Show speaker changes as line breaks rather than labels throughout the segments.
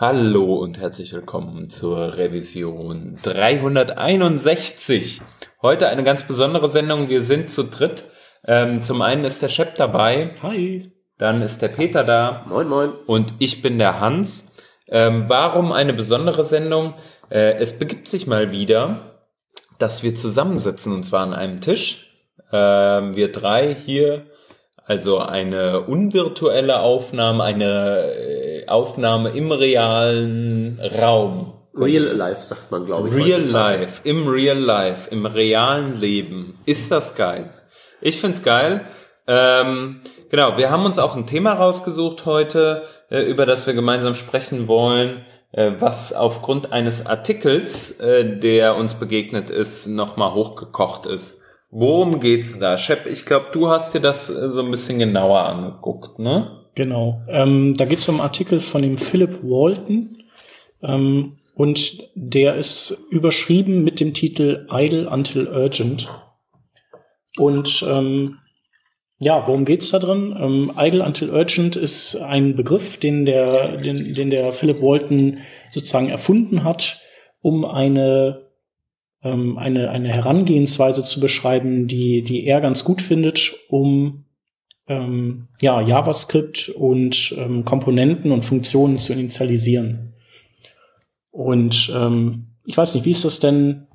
Hallo und herzlich willkommen zur Revision 361. Heute eine ganz besondere Sendung. Wir sind zu dritt. Ähm, zum einen ist der Shep dabei.
Hi.
Dann ist der Peter da.
Moin, moin.
Und ich bin der Hans. Ähm, warum eine besondere Sendung? Äh, es begibt sich mal wieder, dass wir zusammensitzen und zwar an einem Tisch. Ähm, wir drei hier also eine unvirtuelle Aufnahme, eine äh, Aufnahme im realen Raum.
Real life sagt man, glaube ich.
Real heutzutage. life, im real life, im realen Leben. Ist das geil? Ich find's geil. Ähm, genau, wir haben uns auch ein Thema rausgesucht heute, äh, über das wir gemeinsam sprechen wollen, äh, was aufgrund eines Artikels, äh, der uns begegnet ist, nochmal hochgekocht ist. Worum geht's da? Shep, ich glaube, du hast dir das äh, so ein bisschen genauer angeguckt, ne?
Genau. Ähm, da geht's um einen Artikel von dem Philip Walton. Ähm, und der ist überschrieben mit dem Titel Idle Until Urgent. Und ähm, ja, worum geht's da drin? Ähm, Idle Until Urgent ist ein Begriff, den der, den, den der Philip Walton sozusagen erfunden hat, um eine ähm, eine, eine Herangehensweise zu beschreiben, die, die er ganz gut findet, um ähm, ja, JavaScript und ähm, Komponenten und Funktionen zu initialisieren. Und ähm, ich weiß nicht, wie ist das denn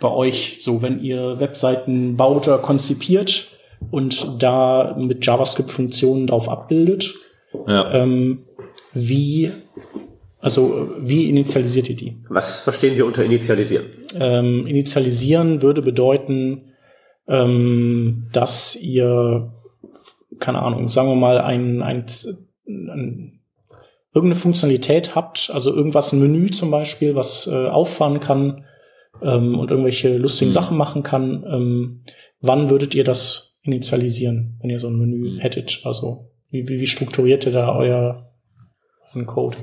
bei euch so, wenn ihr Webseiten baut oder konzipiert und da mit JavaScript-Funktionen drauf abbildet? Ja. Ähm, wie also wie initialisiert ihr die?
Was verstehen wir unter initialisieren?
Ähm, initialisieren würde bedeuten, ähm, dass ihr, keine Ahnung, sagen wir mal, ein, ein, ein, irgendeine Funktionalität habt, also irgendwas, ein Menü zum Beispiel, was äh, auffahren kann ähm, und irgendwelche lustigen mhm. Sachen machen kann. Ähm, wann würdet ihr das initialisieren, wenn ihr so ein Menü mhm. hättet? Also wie, wie, wie strukturiert ihr da euer Code?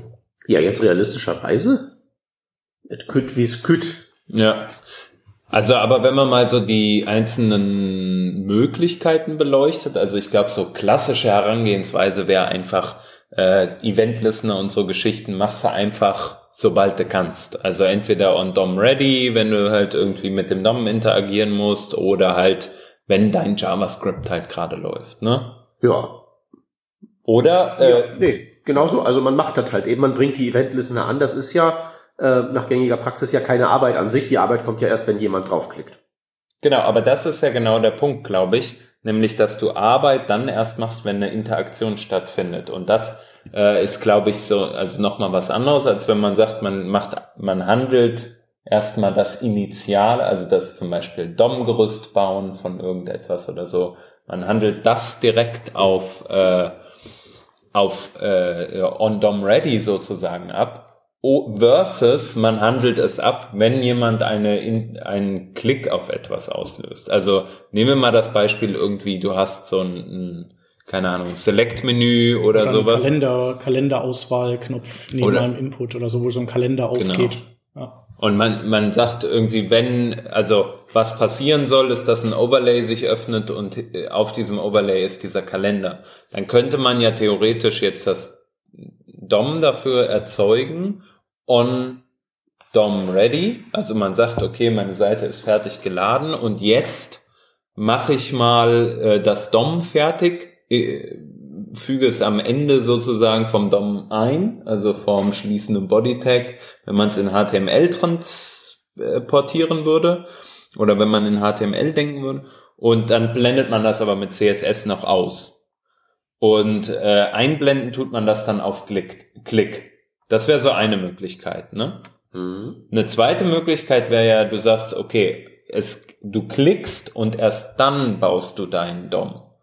Ja, jetzt realistischerweise. Et küt wie es küt.
Ja. Also, aber wenn man mal so die einzelnen Möglichkeiten beleuchtet, also ich glaube, so klassische Herangehensweise wäre einfach äh, Event-Listener und so Geschichten machst du einfach, sobald du kannst. Also entweder on DOM ready, wenn du halt irgendwie mit dem DOM interagieren musst, oder halt, wenn dein JavaScript halt gerade läuft, ne?
Ja.
Oder? Äh,
ja, nee genauso. Also man macht das halt eben, man bringt die Event-Listener an. Das ist ja äh, nach gängiger Praxis ja keine Arbeit an sich. Die Arbeit kommt ja erst, wenn jemand draufklickt.
Genau, aber das ist ja genau der Punkt, glaube ich. Nämlich, dass du Arbeit dann erst machst, wenn eine Interaktion stattfindet. Und das äh, ist, glaube ich, so, also nochmal was anderes, als wenn man sagt, man macht, man handelt erstmal das Initial, also das zum Beispiel DOM-Gerüst bauen von irgendetwas oder so. Man handelt das direkt auf äh, auf äh, on-DOM ready sozusagen ab, versus man handelt es ab, wenn jemand eine in, einen Klick auf etwas auslöst. Also nehmen wir mal das Beispiel irgendwie, du hast so ein, ein keine Ahnung, Select-Menü oder, oder sowas.
Kalender, Kalenderauswahl-Knopf neben oder, einem Input oder so, wo so ein Kalender genau. aufgeht. Genau.
Ja. Und man, man sagt irgendwie, wenn, also was passieren soll, ist, dass ein Overlay sich öffnet und äh, auf diesem Overlay ist dieser Kalender. Dann könnte man ja theoretisch jetzt das DOM dafür erzeugen on DOM ready. Also man sagt, okay, meine Seite ist fertig geladen und jetzt mache ich mal äh, das DOM fertig, äh, füge es am Ende sozusagen vom DOM ein, also vom schließenden Bodytag, wenn man es in HTML transportieren würde oder wenn man in HTML denken würde. Und dann blendet man das aber mit CSS noch aus. Und äh, einblenden tut man das dann auf Klick. Klick. Das wäre so eine Möglichkeit. Ne? Mhm. Eine zweite Möglichkeit wäre ja, du sagst, okay, es, du klickst und erst dann baust du deinen DOM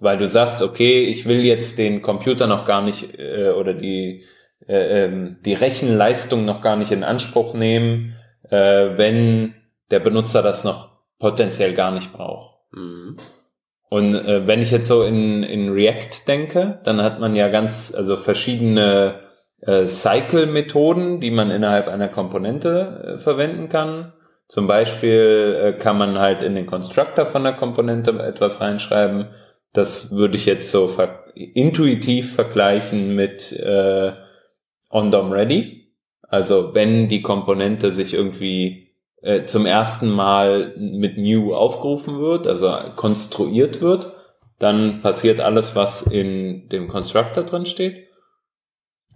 weil du sagst, okay, ich will jetzt den Computer noch gar nicht äh, oder die äh, ähm, die Rechenleistung noch gar nicht in Anspruch nehmen, äh, wenn der Benutzer das noch potenziell gar nicht braucht. Mhm. Und äh, wenn ich jetzt so in, in React denke, dann hat man ja ganz, also verschiedene äh, Cycle-Methoden, die man innerhalb einer Komponente äh, verwenden kann. Zum Beispiel äh, kann man halt in den Constructor von der Komponente etwas reinschreiben das würde ich jetzt so ver intuitiv vergleichen mit äh, on-DOM ready. Also wenn die Komponente sich irgendwie äh, zum ersten Mal mit new aufgerufen wird, also konstruiert wird, dann passiert alles, was in dem Constructor drin steht.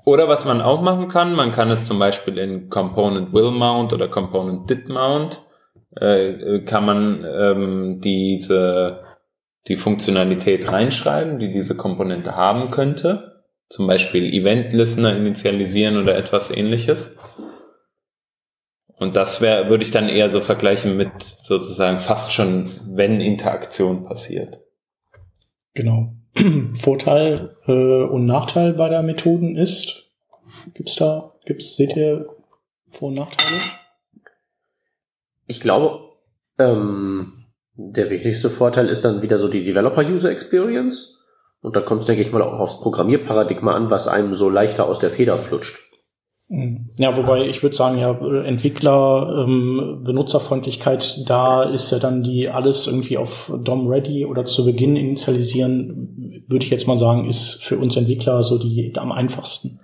Oder was man auch machen kann, man kann es zum Beispiel in Component will mount oder Component did mount, äh, kann man ähm, diese die Funktionalität reinschreiben, die diese Komponente haben könnte. Zum Beispiel Event Listener initialisieren oder etwas ähnliches. Und das wäre, würde ich dann eher so vergleichen mit sozusagen fast schon, wenn Interaktion passiert.
Genau. Vorteil äh, und Nachteil bei der Methoden ist, gibt's da, gibt's, seht ihr Vor- und Nachteile?
Ich glaube, ähm, der wichtigste Vorteil ist dann wieder so die Developer-User Experience. Und da kommt es, denke ich mal, auch aufs Programmierparadigma an, was einem so leichter aus der Feder flutscht.
Mhm. Ja, wobei ich würde sagen, ja, Entwickler, ähm, Benutzerfreundlichkeit, da ist ja dann die alles irgendwie auf DOM ready oder zu Beginn initialisieren, würde ich jetzt mal sagen, ist für uns Entwickler so die am einfachsten.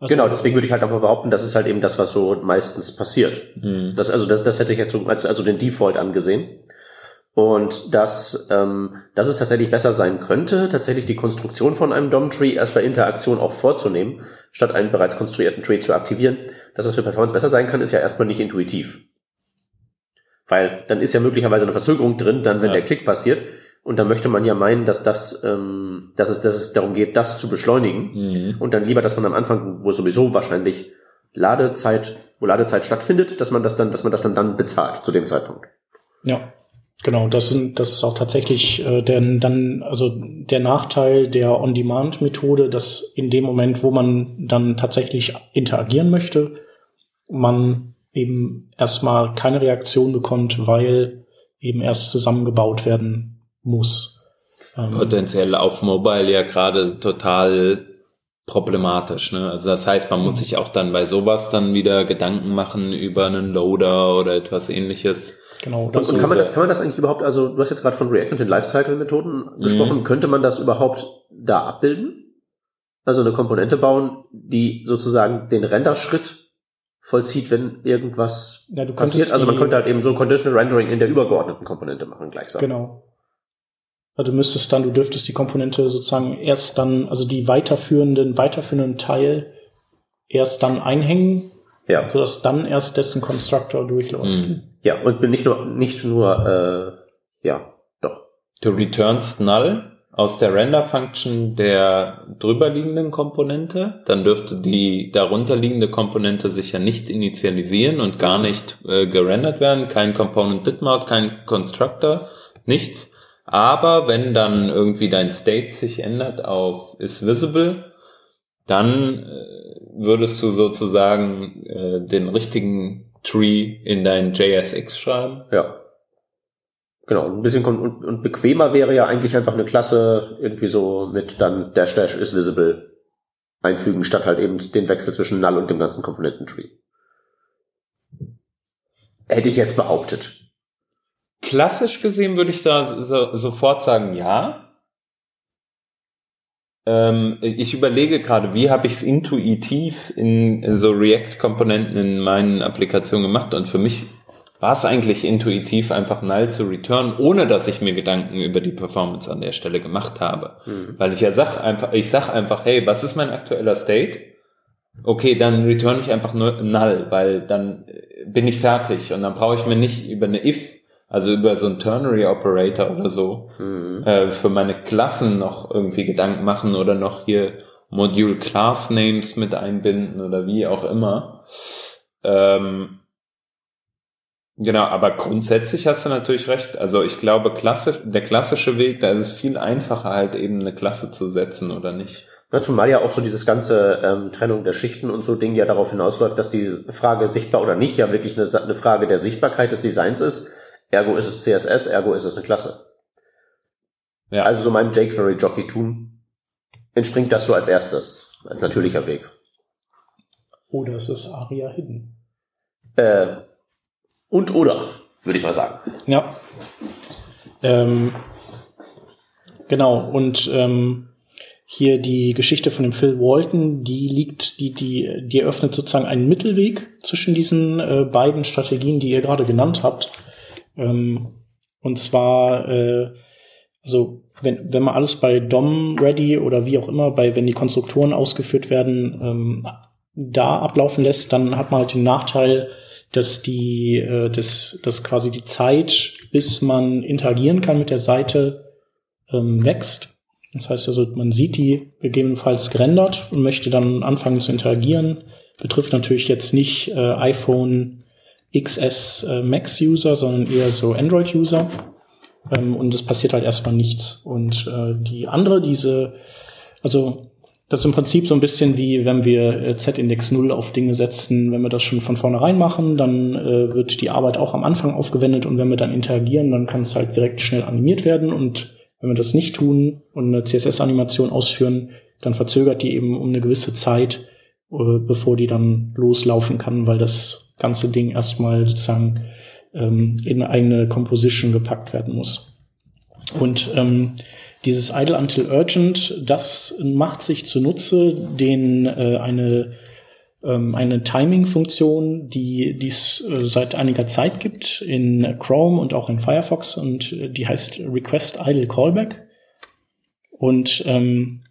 Also, genau, deswegen würde ich halt auch mal behaupten, das ist halt eben das, was so meistens passiert. Mhm. Das, also das, das hätte ich jetzt so als also den Default angesehen. Und dass, ähm, dass es tatsächlich besser sein könnte, tatsächlich die Konstruktion von einem DOM-Tree erst bei Interaktion auch vorzunehmen, statt einen bereits konstruierten Tree zu aktivieren. Dass es für Performance besser sein kann, ist ja erstmal nicht intuitiv. Weil dann ist ja möglicherweise eine Verzögerung drin, dann wenn ja. der Klick passiert. Und dann möchte man ja meinen, dass das, ähm, dass es, dass es darum geht, das zu beschleunigen. Mhm. Und dann lieber, dass man am Anfang, wo sowieso wahrscheinlich Ladezeit, wo Ladezeit stattfindet, dass man das dann, dass man das dann dann bezahlt zu dem Zeitpunkt.
Ja. Genau, das sind, das ist auch tatsächlich äh, der, dann, also der Nachteil der On-Demand-Methode, dass in dem Moment, wo man dann tatsächlich interagieren möchte, man eben erstmal keine Reaktion bekommt, weil eben erst zusammengebaut werden muss.
Ähm, Potenziell auf Mobile ja gerade total problematisch. Ne? Also das heißt, man muss mhm. sich auch dann bei sowas dann wieder Gedanken machen über einen Loader oder etwas ähnliches
Genau. Und, und kann man das, kann man das eigentlich überhaupt, also du hast jetzt gerade von React und den Lifecycle-Methoden mhm. gesprochen, könnte man das überhaupt da abbilden? Also eine Komponente bauen, die sozusagen den Renderschritt vollzieht, wenn irgendwas ja, passiert. Also man könnte halt eben so Conditional Rendering in der übergeordneten Komponente machen gleichsam.
Genau. Also du müsstest dann, du dürftest die Komponente sozusagen erst dann, also die weiterführenden, weiterführenden Teil erst dann einhängen, ja. sodass dann erst dessen Constructor durchläuft. Mhm.
Ja, und bin nicht nur, nicht nur, äh, ja, doch.
Du returnst null aus der Render-Function der drüberliegenden Komponente, dann dürfte die darunterliegende Komponente sich ja nicht initialisieren und gar nicht äh, gerendert werden, kein Component did mount, kein Constructor, nichts. Aber wenn dann irgendwie dein State sich ändert auf is visible, dann äh, würdest du sozusagen äh, den richtigen Tree in dein JSX schreiben.
Ja. Genau, ein bisschen und, und bequemer wäre ja eigentlich einfach eine Klasse irgendwie so mit dann dash dash is visible einfügen, statt halt eben den Wechsel zwischen null und dem ganzen Komponententree. Hätte ich jetzt behauptet.
Klassisch gesehen würde ich da so, sofort sagen, ja. Ähm, ich überlege gerade, wie habe ich es intuitiv in so React-Komponenten in meinen Applikationen gemacht und für mich war es eigentlich intuitiv, einfach null zu return, ohne dass ich mir Gedanken über die Performance an der Stelle gemacht habe. Mhm. Weil ich ja sag einfach, ich sag einfach, hey, was ist mein aktueller State? Okay, dann return ich einfach nur null, weil dann bin ich fertig und dann brauche ich mir nicht über eine if also über so einen Ternary Operator oder so, mhm. äh, für meine Klassen noch irgendwie Gedanken machen oder noch hier Module Class Names mit einbinden oder wie auch immer. Ähm, genau, aber grundsätzlich hast du natürlich recht. Also ich glaube, klassisch, der klassische Weg, da ist es viel einfacher halt eben eine Klasse zu setzen oder nicht.
Ja, zumal ja auch so dieses ganze ähm, Trennung der Schichten und so Ding ja darauf hinausläuft, dass die Frage sichtbar oder nicht ja wirklich eine, eine Frage der Sichtbarkeit des Designs ist Ergo ist es CSS, ergo ist es eine Klasse. Ja. Also so meinem jQuery Jockey tun entspringt das so als erstes, als natürlicher Weg.
Oder es ist Aria Hidden.
Äh, und oder, würde ich mal sagen.
Ja. Ähm, genau, und ähm, hier die Geschichte von dem Phil Walton, die liegt, die, die, die eröffnet sozusagen einen Mittelweg zwischen diesen äh, beiden Strategien, die ihr gerade genannt habt. Ähm, und zwar, äh, also wenn, wenn man alles bei DOM ready oder wie auch immer, bei wenn die Konstruktoren ausgeführt werden, ähm, da ablaufen lässt, dann hat man halt den Nachteil, dass die, äh, dass, dass quasi die Zeit, bis man interagieren kann mit der Seite, ähm, wächst. Das heißt also, man sieht die gegebenenfalls gerendert und möchte dann anfangen zu interagieren. Betrifft natürlich jetzt nicht äh, iPhone XS äh, Max User, sondern eher so Android User. Ähm, und es passiert halt erstmal nichts. Und äh, die andere, diese, also das ist im Prinzip so ein bisschen wie, wenn wir äh, Z-Index 0 auf Dinge setzen. Wenn wir das schon von vornherein machen, dann äh, wird die Arbeit auch am Anfang aufgewendet und wenn wir dann interagieren, dann kann es halt direkt schnell animiert werden und wenn wir das nicht tun und eine CSS-Animation ausführen, dann verzögert die eben um eine gewisse Zeit, äh, bevor die dann loslaufen kann, weil das ganze Ding erstmal sozusagen ähm, in eine Composition gepackt werden muss. Und ähm, dieses Idle Until Urgent, das macht sich zunutze, den äh, eine ähm, eine Timing-Funktion, die es äh, seit einiger Zeit gibt in Chrome und auch in Firefox und äh, die heißt Request Idle Callback. Und ähm,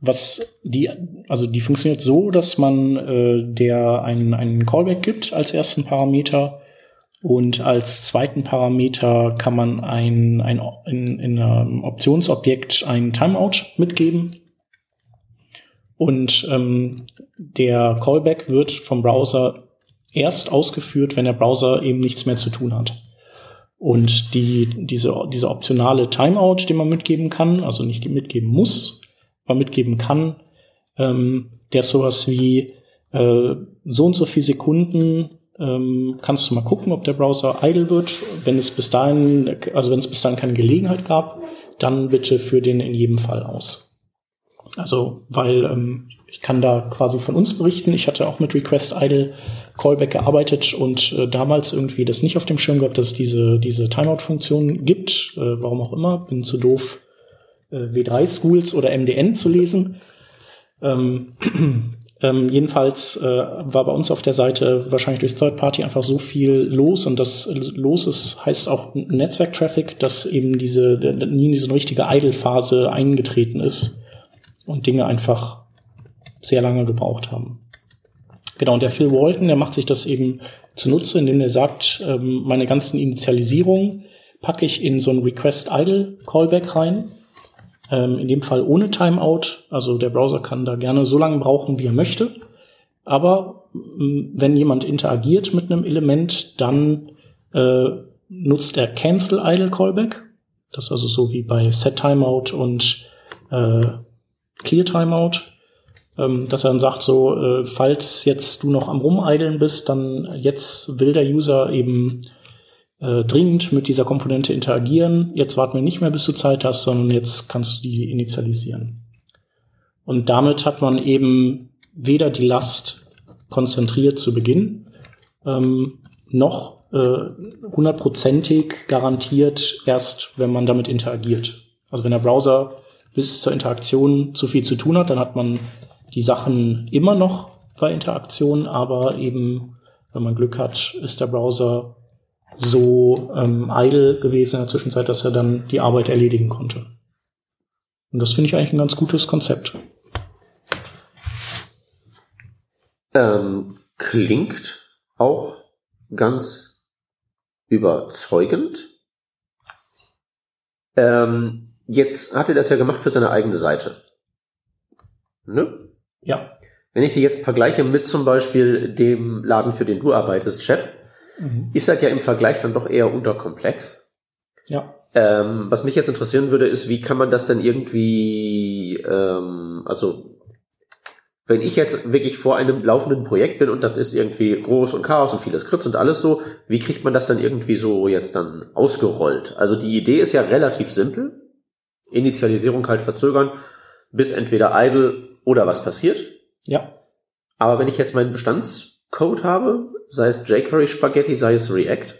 was die, also die funktioniert so, dass man äh, der einen, einen Callback gibt als ersten Parameter und als zweiten Parameter kann man ein, ein in, in einem Optionsobjekt ein Timeout mitgeben. Und ähm, der Callback wird vom Browser erst ausgeführt, wenn der Browser eben nichts mehr zu tun hat. Und die, diese, diese optionale Timeout, den man mitgeben kann, also nicht mitgeben muss, aber mitgeben kann, ähm, der ist sowas wie äh, so und so viele Sekunden ähm, kannst du mal gucken, ob der Browser idle wird. Wenn es bis dahin, also wenn es bis dahin keine Gelegenheit gab, dann bitte für den in jedem Fall aus. Also, weil ähm, ich kann da quasi von uns berichten. Ich hatte auch mit Request Idle Callback gearbeitet und äh, damals irgendwie das nicht auf dem Schirm gehabt, dass es diese, diese Timeout-Funktion gibt. Äh, warum auch immer. Bin zu doof, äh, W3-Schools oder MDN zu lesen. Ähm, ähm, jedenfalls äh, war bei uns auf der Seite wahrscheinlich durch Third Party einfach so viel los und das los ist, heißt auch Netzwerk-Traffic, dass eben diese nie diese richtige Idle-Phase eingetreten ist und Dinge einfach sehr lange gebraucht haben. Genau, und der Phil Walton, der macht sich das eben zunutze, indem er sagt, ähm, meine ganzen Initialisierungen packe ich in so ein Request Idle Callback rein. Ähm, in dem Fall ohne Timeout. Also der Browser kann da gerne so lange brauchen, wie er möchte. Aber ähm, wenn jemand interagiert mit einem Element, dann äh, nutzt er Cancel Idle Callback. Das ist also so wie bei Set Timeout und äh, Clear Timeout ähm, dass er dann sagt, so, äh, falls jetzt du noch am Rumeideln bist, dann jetzt will der User eben äh, dringend mit dieser Komponente interagieren. Jetzt warten wir nicht mehr, bis du Zeit hast, sondern jetzt kannst du die initialisieren. Und damit hat man eben weder die Last konzentriert zu Beginn, ähm, noch äh, hundertprozentig garantiert erst, wenn man damit interagiert. Also wenn der Browser bis zur Interaktion zu viel zu tun hat, dann hat man die Sachen immer noch bei Interaktion, aber eben, wenn man Glück hat, ist der Browser so ähm, idle gewesen in der Zwischenzeit, dass er dann die Arbeit erledigen konnte. Und das finde ich eigentlich ein ganz gutes Konzept.
Ähm, klingt auch ganz überzeugend. Ähm, jetzt hat er das ja gemacht für seine eigene Seite. Ne?
Ja.
Wenn ich die jetzt vergleiche mit zum Beispiel dem Laden, für den du arbeitest, Chat, mhm. ist das ja im Vergleich dann doch eher unterkomplex.
Ja.
Ähm, was mich jetzt interessieren würde, ist, wie kann man das denn irgendwie, ähm, also wenn ich jetzt wirklich vor einem laufenden Projekt bin und das ist irgendwie groß und Chaos und viele Skripts und alles so, wie kriegt man das dann irgendwie so jetzt dann ausgerollt? Also die Idee ist ja relativ simpel. Initialisierung halt verzögern, bis entweder idle oder was passiert.
Ja.
Aber wenn ich jetzt meinen Bestandscode habe, sei es jQuery Spaghetti, sei es React,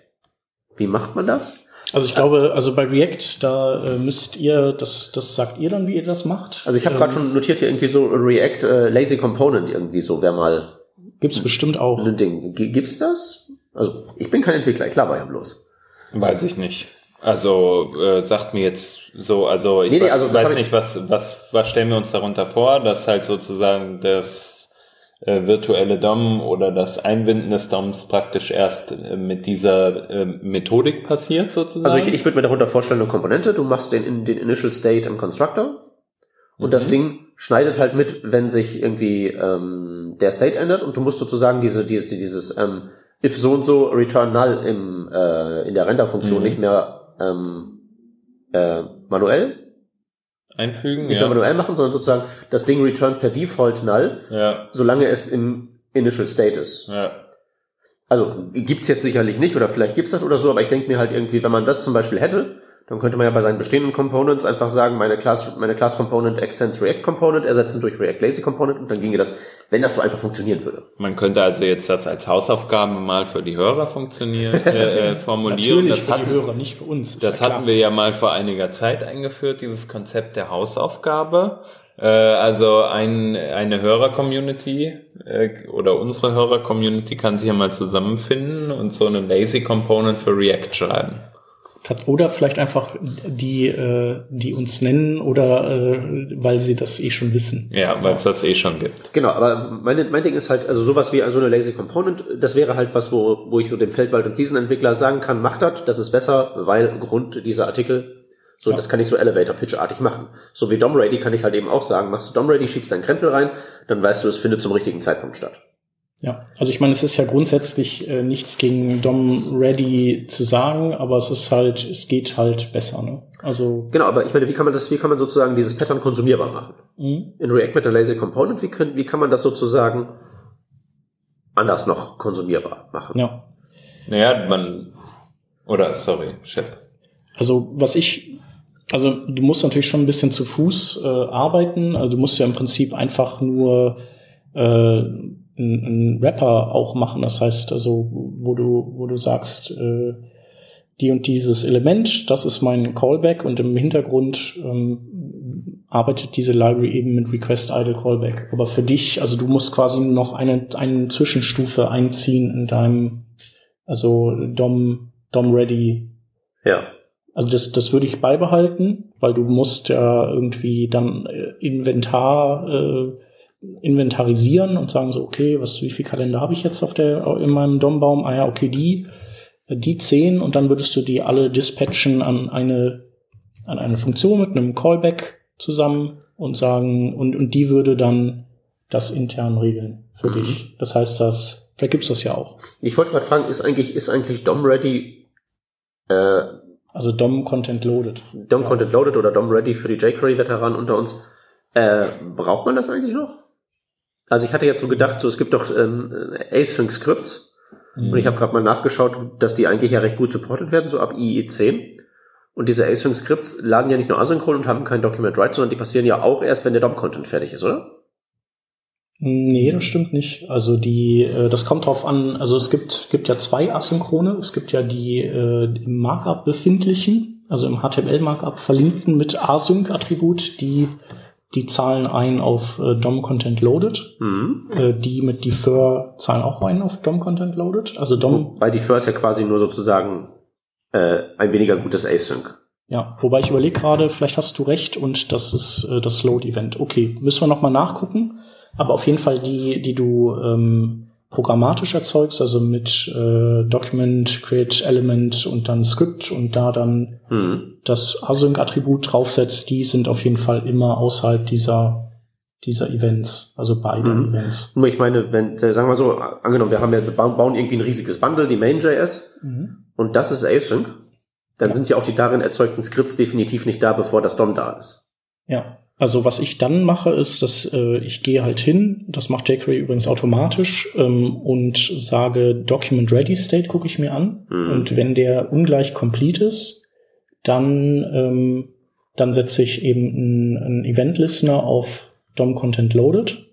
wie macht man das?
Also ich glaube, also bei React, da äh, müsst ihr, das, das sagt ihr dann, wie ihr das macht.
Also ich habe ähm, gerade schon notiert hier irgendwie so React äh, Lazy Component irgendwie so, wäre mal.
Gibt's bestimmt auch.
Ein Ding. Gibt's das? Also ich bin kein Entwickler, ich laber ja bloß.
Weiß ich nicht. Also äh, sagt mir jetzt so, also ich nee, nee, also weiß nicht, was, was, was stellen wir uns darunter vor, dass halt sozusagen das äh, virtuelle DOM oder das Einbinden des DOMs praktisch erst äh, mit dieser äh, Methodik passiert sozusagen?
Also ich, ich würde mir darunter vorstellen, eine Komponente, du machst den, den Initial State im Constructor und mhm. das Ding schneidet halt mit, wenn sich irgendwie ähm, der State ändert und du musst sozusagen diese, diese dieses ähm, if so und so return null im, äh, in der Renderfunktion mhm. nicht mehr ähm, äh, manuell
einfügen,
nicht ja. mehr manuell machen, sondern sozusagen das Ding return per Default null,
ja.
solange es im Initial State ist.
Ja.
Also gibt's jetzt sicherlich nicht oder vielleicht gibt's das oder so, aber ich denke mir halt irgendwie, wenn man das zum Beispiel hätte, dann könnte man ja bei seinen bestehenden Components einfach sagen, meine Class, meine Class Component extends React Component ersetzen durch React Lazy Component und dann ginge das, wenn das so einfach funktionieren würde.
Man könnte also jetzt das als Hausaufgabe mal für die Hörer funktionieren, äh, äh formulieren.
Natürlich
das
für hatten, die Hörer, nicht für uns.
Das ja hatten wir ja mal vor einiger Zeit eingeführt, dieses Konzept der Hausaufgabe. Äh, also ein, eine Hörer-Community äh, oder unsere Hörer-Community kann sich ja mal zusammenfinden und so eine Lazy Component für React schreiben.
Oder vielleicht einfach die, äh, die uns nennen oder äh, weil sie das eh schon wissen.
Ja, weil es das eh schon gibt.
Genau, aber mein, mein Ding ist halt, also sowas wie so eine Lazy Component, das wäre halt was, wo, wo ich so dem Feldwald- und Wiesenentwickler sagen kann, macht das, das ist besser, weil Grund dieser Artikel, so, ja. das kann ich so Elevator-Pitch-artig machen. So wie DOM-Ready kann ich halt eben auch sagen, machst du DOM-Ready, schiebst deinen Krempel rein, dann weißt du, es findet zum richtigen Zeitpunkt statt.
Ja, also ich meine, es ist ja grundsätzlich äh, nichts gegen Dom Ready zu sagen, aber es ist halt, es geht halt besser, ne? Also
genau, aber ich meine, wie kann man das, wie kann man sozusagen dieses Pattern konsumierbar machen? Mhm. In React mit der Lazy Component, wie, können, wie kann man das sozusagen anders noch konsumierbar machen?
Ja.
Naja, man oder sorry, Chef.
Also was ich also du musst natürlich schon ein bisschen zu Fuß äh, arbeiten. Also du musst ja im Prinzip einfach nur äh, ein, Rapper auch machen. Das heißt also, wo du, wo du sagst, äh, die und dieses Element, das ist mein Callback und im Hintergrund ähm, arbeitet diese Library eben mit Request Idle Callback. Aber für dich, also du musst quasi noch eine, eine Zwischenstufe einziehen in deinem, also DOM, DOM Ready.
Ja.
Also das, das würde ich beibehalten, weil du musst ja irgendwie dann äh, Inventar äh, inventarisieren und sagen so, okay, was, wie viel Kalender habe ich jetzt auf der, in meinem DOM-Baum? Ah ja, okay, die, die zehn und dann würdest du die alle dispatchen an eine, an eine Funktion mit einem Callback zusammen und sagen, und, und die würde dann das intern regeln für mhm. dich. Das heißt, das, vielleicht gibt's das ja auch.
Ich wollte gerade fragen, ist eigentlich, ist eigentlich DOM ready, äh,
also DOM Content Loaded.
DOM. Content Loaded oder DOM Ready für die jQuery-Veteranen unter uns. Äh, braucht man das eigentlich noch? Also ich hatte jetzt so gedacht, so es gibt doch ähm, Async Scripts mhm. und ich habe gerade mal nachgeschaut, dass die eigentlich ja recht gut supported werden, so ab IE 10. Und diese Async Scripts laden ja nicht nur asynchron und haben kein Document Write, sondern die passieren ja auch erst, wenn der DOM-Content fertig ist, oder?
Nee, das stimmt nicht. Also die, äh, das kommt drauf an, also es gibt, gibt ja zwei Asynchrone. Es gibt ja die äh, im Markup befindlichen, also im HTML-Markup verlinkten mit Async-Attribut, die die zahlen ein auf äh, DOM Content Loaded. Mhm. Äh, die mit Defer zahlen auch ein auf DOM Content Loaded. Also DOM.
Bei Defer ist ja quasi nur sozusagen äh, ein weniger gutes Async.
Ja, wobei ich überlege gerade, vielleicht hast du recht und das ist äh, das Load Event. Okay, müssen wir nochmal nachgucken. Aber auf jeden Fall die, die du ähm, programmatisch erzeugst, also mit äh, Document, Create Element und dann Script und da dann mhm. das Async-Attribut draufsetzt, die sind auf jeden Fall immer außerhalb dieser dieser Events, also beide mhm. Events.
Nur ich meine, wenn, sagen wir so, angenommen, wir haben ja, wir bauen irgendwie ein riesiges Bundle, die Main.js, mhm. und das ist Async, dann ja. sind ja auch die darin erzeugten Skripts definitiv nicht da, bevor das DOM da ist.
Ja. Also was ich dann mache, ist, dass äh, ich gehe halt hin, das macht jQuery übrigens automatisch ähm, und sage Document Ready State gucke ich mir an mhm. und wenn der ungleich complete ist, dann ähm, dann setze ich eben einen Event Listener auf DOM Content Loaded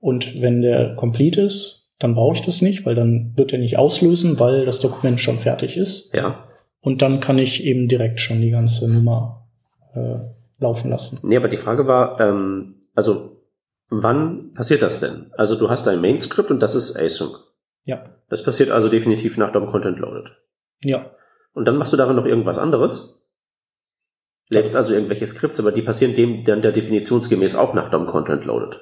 und wenn der complete ist, dann brauche ich das nicht, weil dann wird er nicht auslösen, weil das Dokument schon fertig ist.
Ja.
Und dann kann ich eben direkt schon die ganze Nummer äh, laufen lassen.
Nee, aber die Frage war, ähm, also wann passiert das denn? Also du hast dein Main-Script und das ist Async.
Ja.
Das passiert also definitiv nach DOM Content Loaded.
Ja.
Und dann machst du darin noch irgendwas anderes? Lädst also irgendwelche Skripts, aber die passieren dem dann der definitionsgemäß auch nach DOM Content Loaded.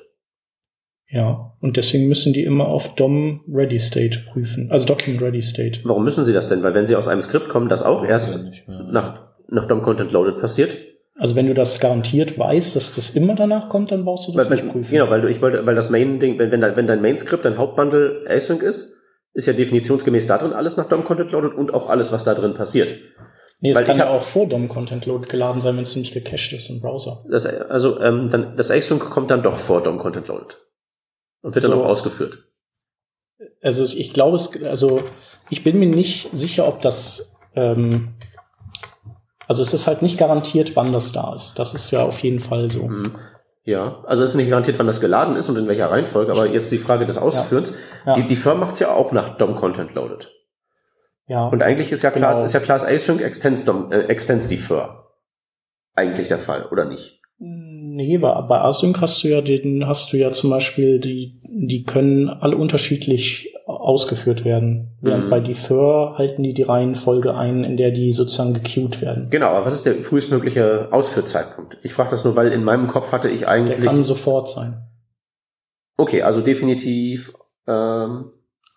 Ja, und deswegen müssen die immer auf DOM Ready State prüfen, also Document Ready State.
Warum müssen sie das denn? Weil wenn sie aus einem Skript kommen, das auch erst nach, nach DOM Content Loaded passiert.
Also wenn du das garantiert weißt, dass das immer danach kommt, dann brauchst du das
Weil,
nicht prüfen.
genau, weil du, ich wollte, weil das Main-Ding, wenn, wenn, dein- wenn dein Main-Skript, dein Hauptbundle Async ist, ist ja definitionsgemäß da drin alles nach DOM Content Loaded und auch alles, was da drin passiert.
nee, es
weil
kann ja auch vor DOM Content Load geladen sein, wenn es nicht gecached ist im Browser.
Das, also ähm, dann, das Async kommt dann doch vor DOM Content Loaded. Und wird dann
So.
auch ausgeführt.
Also ich glaube es, also ich bin mir nicht sicher, ob das, ähm, also es ist halt nicht garantiert, wann das da ist. Das ist ja auf jeden Fall so.
Mhm. Ja, also es ist nicht garantiert, wann das geladen ist und in welcher Reihenfolge, aber jetzt die Frage des Ausführens.
Ja.
Die, die Firm macht's ja auch nach DOM Content Loaded.
Ja.
Und eigentlich ist ja Class,
Genau.
ist ja Class Async extends, DOM, äh, extends die Firm. Eigentlich der Fall, oder nicht?
Nee, bei, bei Async hast du ja den, hast du ja zum Beispiel, die, die können alle unterschiedlich ausgeführt werden. Während
Mhm.
bei Defer halten die die Reihenfolge ein, in der die sozusagen gequeued werden.
Genau, aber was ist der frühestmögliche Ausführzeitpunkt? Ich frage das nur, weil in meinem Kopf hatte ich
Der
eigentlich.
kann sofort sein.
Okay, also definitiv. Ähm,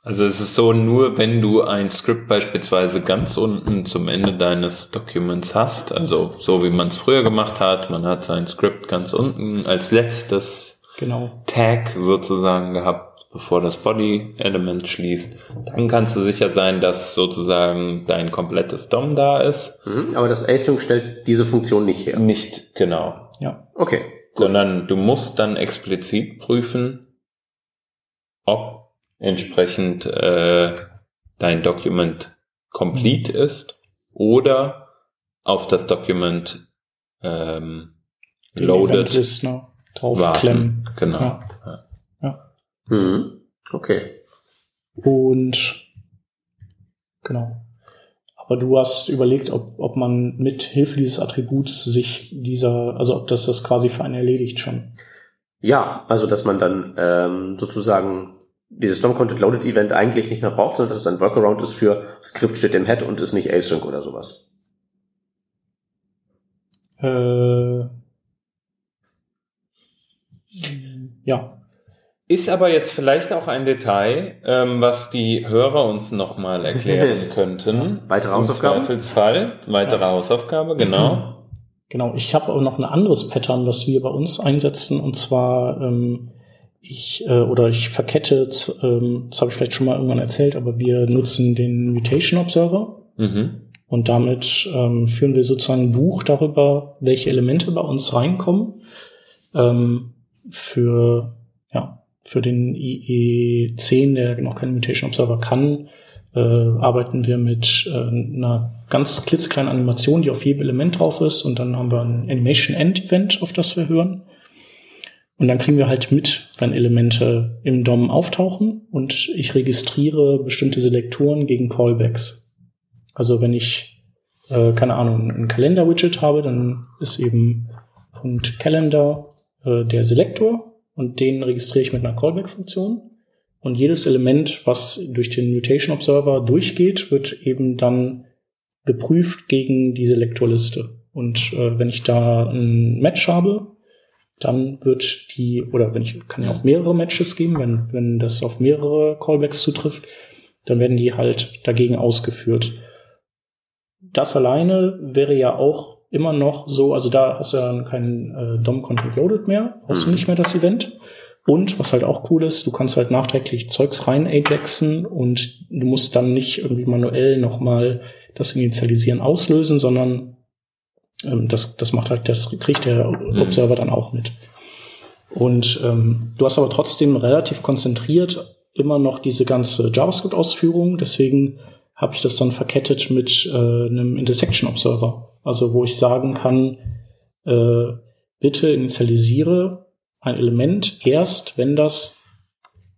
Also es ist so, nur wenn du ein Script beispielsweise ganz unten zum Ende deines Documents hast, also so wie man es früher gemacht hat, man hat sein Script ganz unten als letztes
Genau.
Tag sozusagen gehabt, bevor das Body-Element schließt, dann kannst du sicher sein, dass sozusagen dein komplettes DOM da ist.
mhm, aber das Async stellt diese Funktion nicht her.
Nicht genau,
Ja.
Okay.
sondern du musst dann explizit prüfen, ob entsprechend äh, dein Document complete ist oder auf das Document ähm,
Den
loaded
Event Listener draufklemmen.
warten. Genau.
Ja.
Mhm. Okay.
Und genau. Aber du hast überlegt, ob, ob man mit Hilfe dieses Attributs sich dieser, also ob das das quasi für einen erledigt schon.
Ja, also dass man dann ähm, sozusagen dieses DOM Content Loaded Event eigentlich nicht mehr braucht, sondern dass es ein Workaround ist für Skript steht im Head und ist nicht Async oder sowas.
Äh, ja.
Ist aber jetzt vielleicht auch ein Detail, ähm, was die Hörer uns nochmal erklären könnten.
Weitere
Im
Hausaufgaben?
Zweifelsfall. Weitere Hausaufgabe, genau.
Genau, ich habe aber noch ein anderes Pattern, was wir bei uns einsetzen, und zwar ähm, ich äh, oder ich verkette, ähm, das habe ich vielleicht schon mal irgendwann erzählt, aber wir nutzen den Mutation Observer
Mhm.
und damit ähm, führen wir sozusagen ein Buch darüber, welche Elemente bei uns reinkommen. Ähm, für ja für den IE10, der noch keinen Mutation Observer kann, äh, arbeiten wir mit äh, einer ganz klitzekleinen Animation, die auf jedem Element drauf ist. Und dann haben wir ein Animation End Event, auf das wir hören. Und dann kriegen wir halt mit, wenn Elemente im DOM auftauchen und ich registriere bestimmte Selektoren gegen Callbacks. Also wenn ich, äh, keine Ahnung, ein Kalender-Widget habe, dann ist eben Punkt Calendar äh, der Selektor und den registriere ich mit einer Callback-Funktion. Und jedes Element, was durch den Mutation Observer durchgeht, wird eben dann geprüft gegen die Selektorliste. Und äh, wenn ich da ein Match habe, dann wird die, oder wenn ich, kann ja auch mehrere Matches geben, wenn, wenn das auf mehrere Callbacks zutrifft, dann werden die halt dagegen ausgeführt. Das alleine wäre ja auch immer noch so, also da hast du ja keinen äh, DOM Content Loaded mehr, hast du
Mhm.
nicht mehr das Event. Und was halt auch cool ist, du kannst halt nachträglich Zeugs rein Ajaxen und du musst dann nicht irgendwie manuell nochmal das Initialisieren auslösen, sondern ähm, das, das macht halt, das kriegt der Observer dann auch mit. Und ähm, du hast aber trotzdem relativ konzentriert immer noch diese ganze JavaScript-Ausführung, deswegen habe ich das dann verkettet mit äh, einem Intersection Observer. Also wo ich sagen kann, äh, bitte initialisiere ein Element erst, wenn das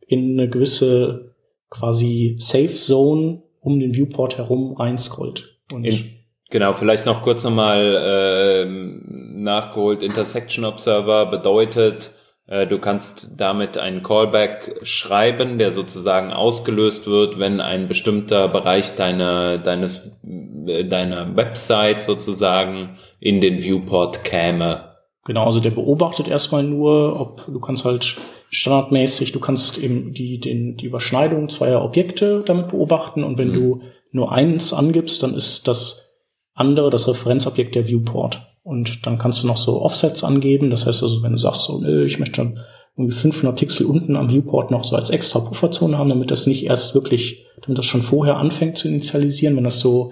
in eine gewisse quasi Safe Zone um den Viewport herum reinscrollt. Und
In, Genau, vielleicht noch kurz nochmal äh, nachgeholt. Intersection Observer bedeutet, du kannst damit einen Callback schreiben, der sozusagen ausgelöst wird, wenn ein bestimmter Bereich deiner, deines, äh, deiner Website sozusagen in den Viewport käme.
Genau, also der beobachtet erstmal nur, ob du kannst halt standardmäßig, du kannst eben die, den, die Überschneidung zweier Objekte damit beobachten und wenn mhm. du nur eins angibst, dann ist das andere das Referenzobjekt der Viewport. Und dann kannst du noch so Offsets angeben. Das heißt also, wenn du sagst, so, ich möchte irgendwie 500 Pixel unten am Viewport noch so als extra Pufferzone haben, damit das nicht erst wirklich, damit das schon vorher anfängt zu initialisieren, wenn das so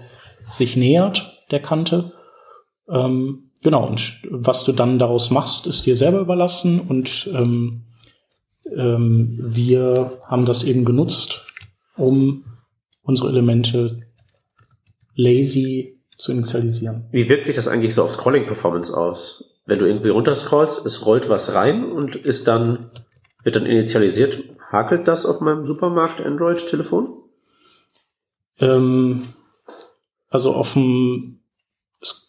sich nähert der Kante. Ähm, genau, und was du dann daraus machst, ist dir selber überlassen. Und ähm, ähm, wir haben das eben genutzt, um unsere Elemente lazy zu initialisieren.
Wie wirkt sich das eigentlich so auf Scrolling-Performance aus? Wenn du irgendwie runterscrollst, es rollt was rein und ist dann, wird dann initialisiert. Hakelt das auf meinem Supermarkt Android-Telefon?
Ähm, also auf dem,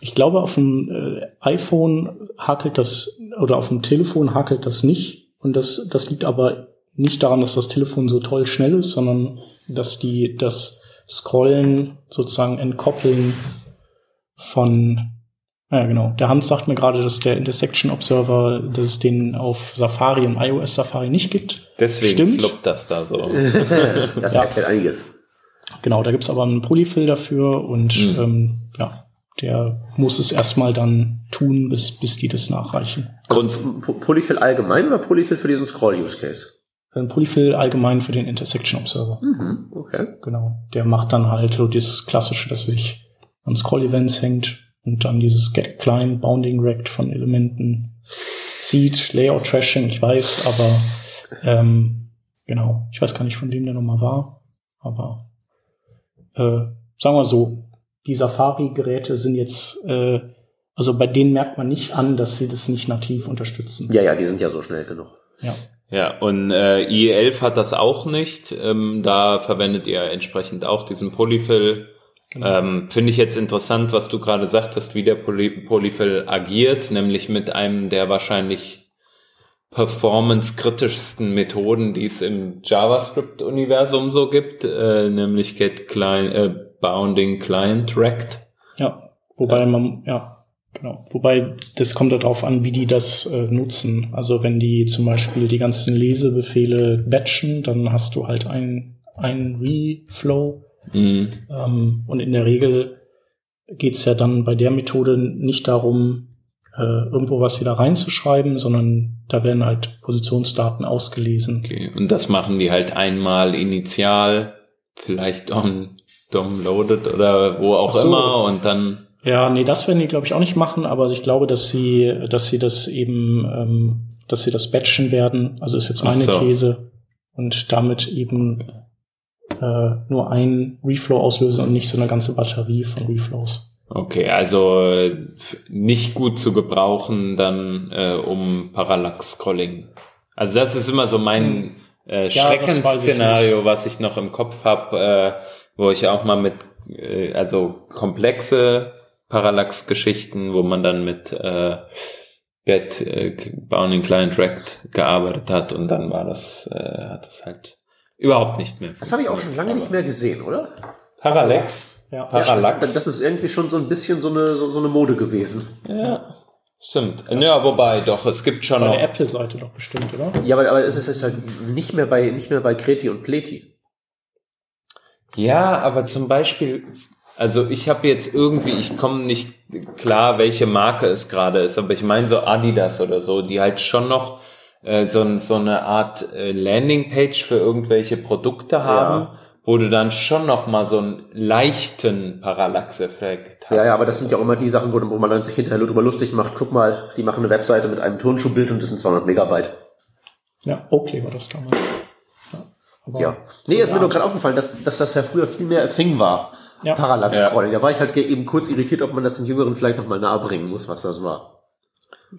ich glaube auf dem äh, iPhone hakelt das, oder auf dem Telefon hakelt das nicht. Und das, das liegt aber nicht daran, dass das Telefon so toll schnell ist, sondern dass die das Scrollen sozusagen entkoppeln von, ja genau, der Hans sagt mir gerade, dass der Intersection Observer, dass es den auf Safari und iOS Safari nicht gibt.
Deswegen Stimmt. fluppt das da so.
das ja. erklärt einiges.
Genau, da gibt's aber einen Polyfill dafür und mhm. ähm, ja, der muss es erstmal dann tun, bis, bis die das nachreichen.
Grund Polyfill allgemein oder Polyfill für diesen Scroll-Use-Case?
Ein Polyfill allgemein für den Intersection Observer.
Mhm, okay.
Genau. Der macht dann halt so das Klassische, dass ich an Scroll-Events hängt und dann dieses Get Client Bounding Rect von Elementen zieht, Layout Trashing, ich weiß, aber ähm, genau, ich weiß gar nicht, von wem der nochmal war, aber äh, sagen wir so, die Safari-Geräte sind jetzt, äh, also bei denen merkt man nicht an, dass sie das nicht nativ unterstützen.
Ja, ja, die sind ja so schnell genug.
Ja.
Ja, und äh, IE11 hat das auch nicht. Ähm, da verwendet ihr entsprechend auch diesen Polyfill Genau. Ähm, Finde ich jetzt interessant, was du gerade sagtest, wie der Poly Polyfill agiert, nämlich mit einem der wahrscheinlich performance-kritischsten Methoden, die es im JavaScript-Universum so gibt, äh, nämlich get client, äh, bounding client rect.
Ja, wobei man, ja, genau. Wobei, das kommt darauf an, wie die das äh, nutzen. Also wenn die zum Beispiel die ganzen Lesebefehle batchen, dann hast du halt ein, ein Reflow Mhm. Ähm, und in der Regel geht es ja dann bei der Methode nicht darum, äh, irgendwo was wieder reinzuschreiben, sondern da werden halt Positionsdaten ausgelesen.
Okay. Und das machen die halt einmal initial, vielleicht on downloaded oder wo auch so. immer und dann.
Ja, nee, das werden die, glaube ich, auch nicht machen, aber ich glaube, dass sie, dass sie das eben, ähm, dass sie das batchen werden. Also ist jetzt meine so. These. Und damit eben äh, nur ein Reflow auslösen und nicht so eine ganze Batterie von Reflows.
Okay, also äh, nicht gut zu gebrauchen dann äh, um Parallax-Scrolling. Also das ist immer so mein hm. äh, Schreckensszenario, was ich noch im Kopf habe, äh, wo ich auch mal mit äh, also komplexe Parallax-Geschichten, wo man dann mit äh, Get äh, Bounding Client Rect gearbeitet hat und dann war das, äh, hat das halt Überhaupt nicht mehr.
Das habe ich auch schon lange nicht mehr gesehen, oder?
Parallax.
Ja. Parallax. Das, das, ist irgendwie schon so ein bisschen so eine, so, so eine Mode gewesen.
Ja. Stimmt. Ja, wobei doch, es gibt schon
bei
noch.
der Apple-Seite doch bestimmt, oder?
Ja, aber, aber es ist halt nicht mehr bei, nicht mehr bei Kreti und Pleti.
Ja, aber zum Beispiel, also ich habe jetzt irgendwie, ich komme nicht klar, welche Marke es gerade ist, aber ich meine so Adidas oder so, die halt schon noch äh, so, so eine Art äh, Landingpage für irgendwelche Produkte haben, ja. wo du dann schon noch mal so einen leichten Parallax-Effekt
hast. Ja, ja, aber das sind ja auch immer die Sachen, wo, wo man dann sich hinterher drüber lustig macht. Guck mal, die machen eine Webseite mit einem Turnschuhbild und das sind 200 Megabyte.
Ja, okay war das damals.
Ja. ja. Nee, so ist mir nur gerade aufgefallen, dass, dass das ja früher viel mehr Thing war. Ja. Parallax-Scrolling. Ja. Da war ich halt eben kurz irritiert, ob man das den Jüngeren vielleicht nochmal nahe bringen muss, was das war.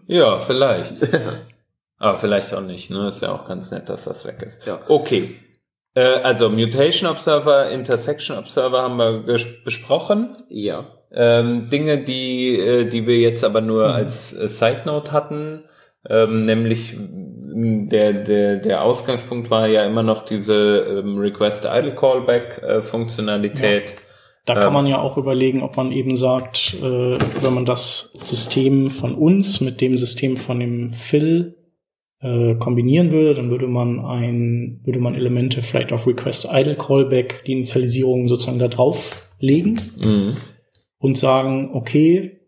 Ja, vielleicht. Aber vielleicht auch nicht, ne? Ist ja auch ganz nett, dass das weg ist.
Ja.
Okay. Äh, also Mutation Observer, Intersection Observer haben wir besprochen.
Ja.
ähm, Dinge, die, äh, die wir jetzt aber nur mhm. als äh, Side Note hatten, ähm, nämlich der, der, der Ausgangspunkt war ja immer noch diese ähm, Request Idle Callback äh, Funktionalität.
Ja. Da kann ähm, man ja auch überlegen, ob man eben sagt, äh, wenn man das System von uns mit dem System von dem Phil äh, kombinieren würde, dann würde man ein, würde man Elemente vielleicht auf Request Idle Callback, die Initialisierung sozusagen da drauf legen mhm. und sagen, okay,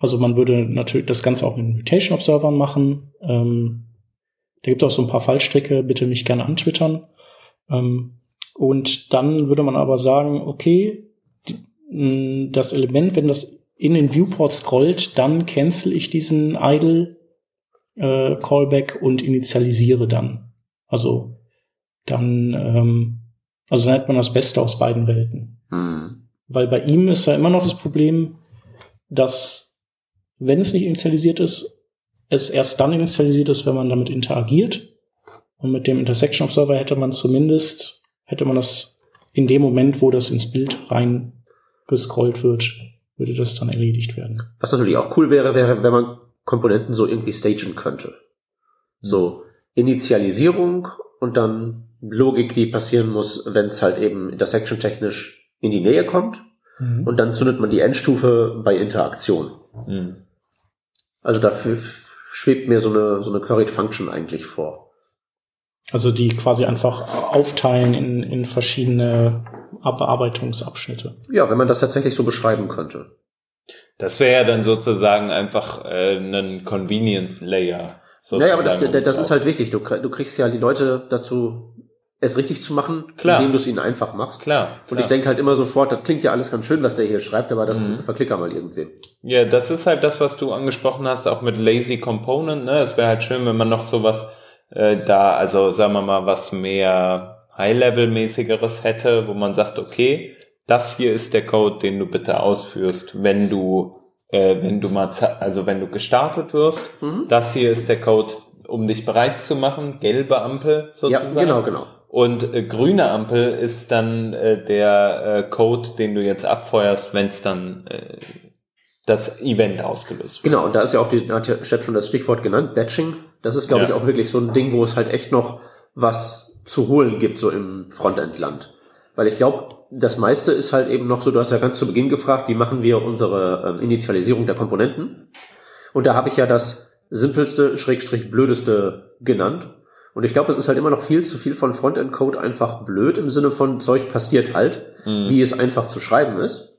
also man würde natürlich das Ganze auch mit Mutation Observern machen. Ähm, da gibt es auch so ein paar Fallstricke, bitte mich gerne antwittern. Ähm, und dann würde man aber sagen, okay, das Element, wenn das in den Viewport scrollt, dann cancel ich diesen idle äh, Callback und initialisiere dann. Also dann, ähm, also dann hat man das Beste aus beiden Welten. Mhm. Weil bei ihm ist ja immer noch das Problem, dass wenn es nicht initialisiert ist, es erst dann initialisiert ist, wenn man damit interagiert. Und mit dem Intersection Observer hätte man zumindest, hätte man das in dem Moment, wo das ins Bild rein gescrollt wird, würde das dann erledigt werden.
Was natürlich auch cool wäre, wäre, wenn man Komponenten so irgendwie stagen könnte. So Initialisierung und dann Logik, die passieren muss, wenn es halt eben intersection technisch in die Nähe kommt. Mhm. Und dann zündet man die Endstufe bei Interaktion. Mhm. Also dafür schwebt mir so eine, so eine Curried Function eigentlich vor.
Also die quasi einfach aufteilen in, in verschiedene Bearbeitungsabschnitte.
Ja, wenn man das tatsächlich so beschreiben könnte.
Das wäre ja dann sozusagen einfach äh, ein Convenient Layer.
Naja, aber das, das ist halt wichtig. Du, du kriegst ja die Leute dazu, es richtig zu machen,
klar.
indem du es ihnen einfach machst.
Klar.
klar. Und ich denke halt immer sofort, das klingt ja alles ganz schön, was der hier schreibt, aber das mhm. verklicker mal irgendwem.
Ja, das ist halt das, was du angesprochen hast, auch mit Lazy Component. Ne? Es wäre halt schön, wenn man noch sowas äh, da, also sagen wir mal, was mehr High-Level-mäßigeres hätte, wo man sagt, okay, das hier ist der Code, den du bitte ausführst, wenn du, äh, wenn du mal, also wenn du gestartet wirst. Mhm. Das hier ist der Code, um dich bereit zu machen, gelbe Ampel sozusagen.
Ja, genau, genau.
Und äh, grüne Ampel ist dann äh, der äh, Code, den du jetzt abfeuerst, wenn es dann äh, das Event ausgelöst wird.
Genau, und da ist ja auch, die, hat ja Chef schon das Stichwort genannt, Batching. Das ist, glaube ja. ich, auch wirklich so ein Ding, wo es halt echt noch was zu holen gibt, so im Frontend-Land. Weil ich glaube, das meiste ist halt eben noch so, du hast ja ganz zu Beginn gefragt, wie machen wir unsere ähm, Initialisierung der Komponenten? Und da habe ich ja das simpelste, schrägstrich blödeste genannt. Und ich glaube, es ist halt immer noch viel zu viel von Frontend-Code einfach blöd im Sinne von Zeug passiert halt, mhm. wie es einfach zu schreiben ist.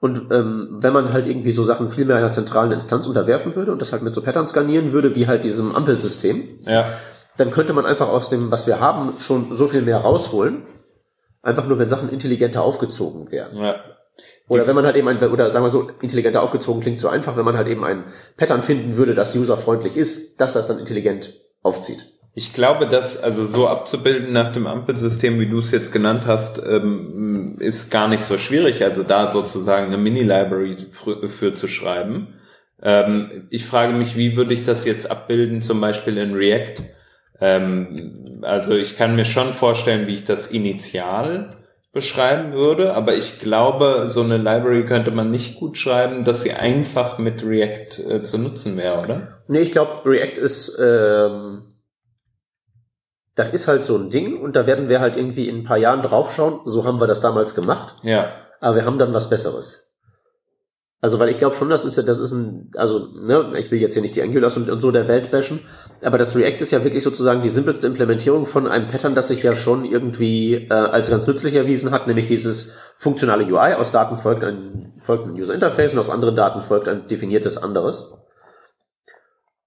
Und ähm, wenn man halt irgendwie so Sachen viel mehr einer zentralen Instanz unterwerfen würde und das halt mit so Patterns skanieren würde, wie halt diesem Ampelsystem,
ja
dann könnte man einfach aus dem, was wir haben, schon so viel mehr rausholen. Einfach nur, wenn Sachen intelligenter aufgezogen werden. Ja. Oder wenn man halt eben ein, oder sagen wir so, intelligenter aufgezogen klingt so einfach, wenn man halt eben ein Pattern finden würde, das userfreundlich ist, dass das dann intelligent aufzieht.
Ich glaube, das also so abzubilden nach dem Ampelsystem, wie du es jetzt genannt hast, ähm, ist gar nicht so schwierig. Also da sozusagen eine Mini-Library für zu schreiben. Ähm, ich frage mich, wie würde ich das jetzt abbilden, zum Beispiel in React? Ähm, also ich kann mir schon vorstellen, wie ich das initial beschreiben würde, aber ich glaube, so eine Library könnte man nicht gut schreiben, dass sie einfach mit React äh, zu nutzen wäre, oder?
Nee, ich glaube, React ist, ähm, das ist halt so ein Ding und da werden wir halt irgendwie in ein paar Jahren draufschauen, so haben wir das damals gemacht.
Ja.
Aber wir haben dann was Besseres. Also, weil ich glaube schon, das ist ja, das ist ein, also, ne, ich will jetzt hier nicht die Angulars und, und so der Welt bashen, aber das React ist ja wirklich sozusagen die simpelste Implementierung von einem Pattern, das sich ja schon irgendwie äh, als ganz nützlich erwiesen hat, nämlich dieses funktionale UI. Aus Daten folgt ein, folgt ein User Interface und aus anderen Daten folgt ein definiertes anderes.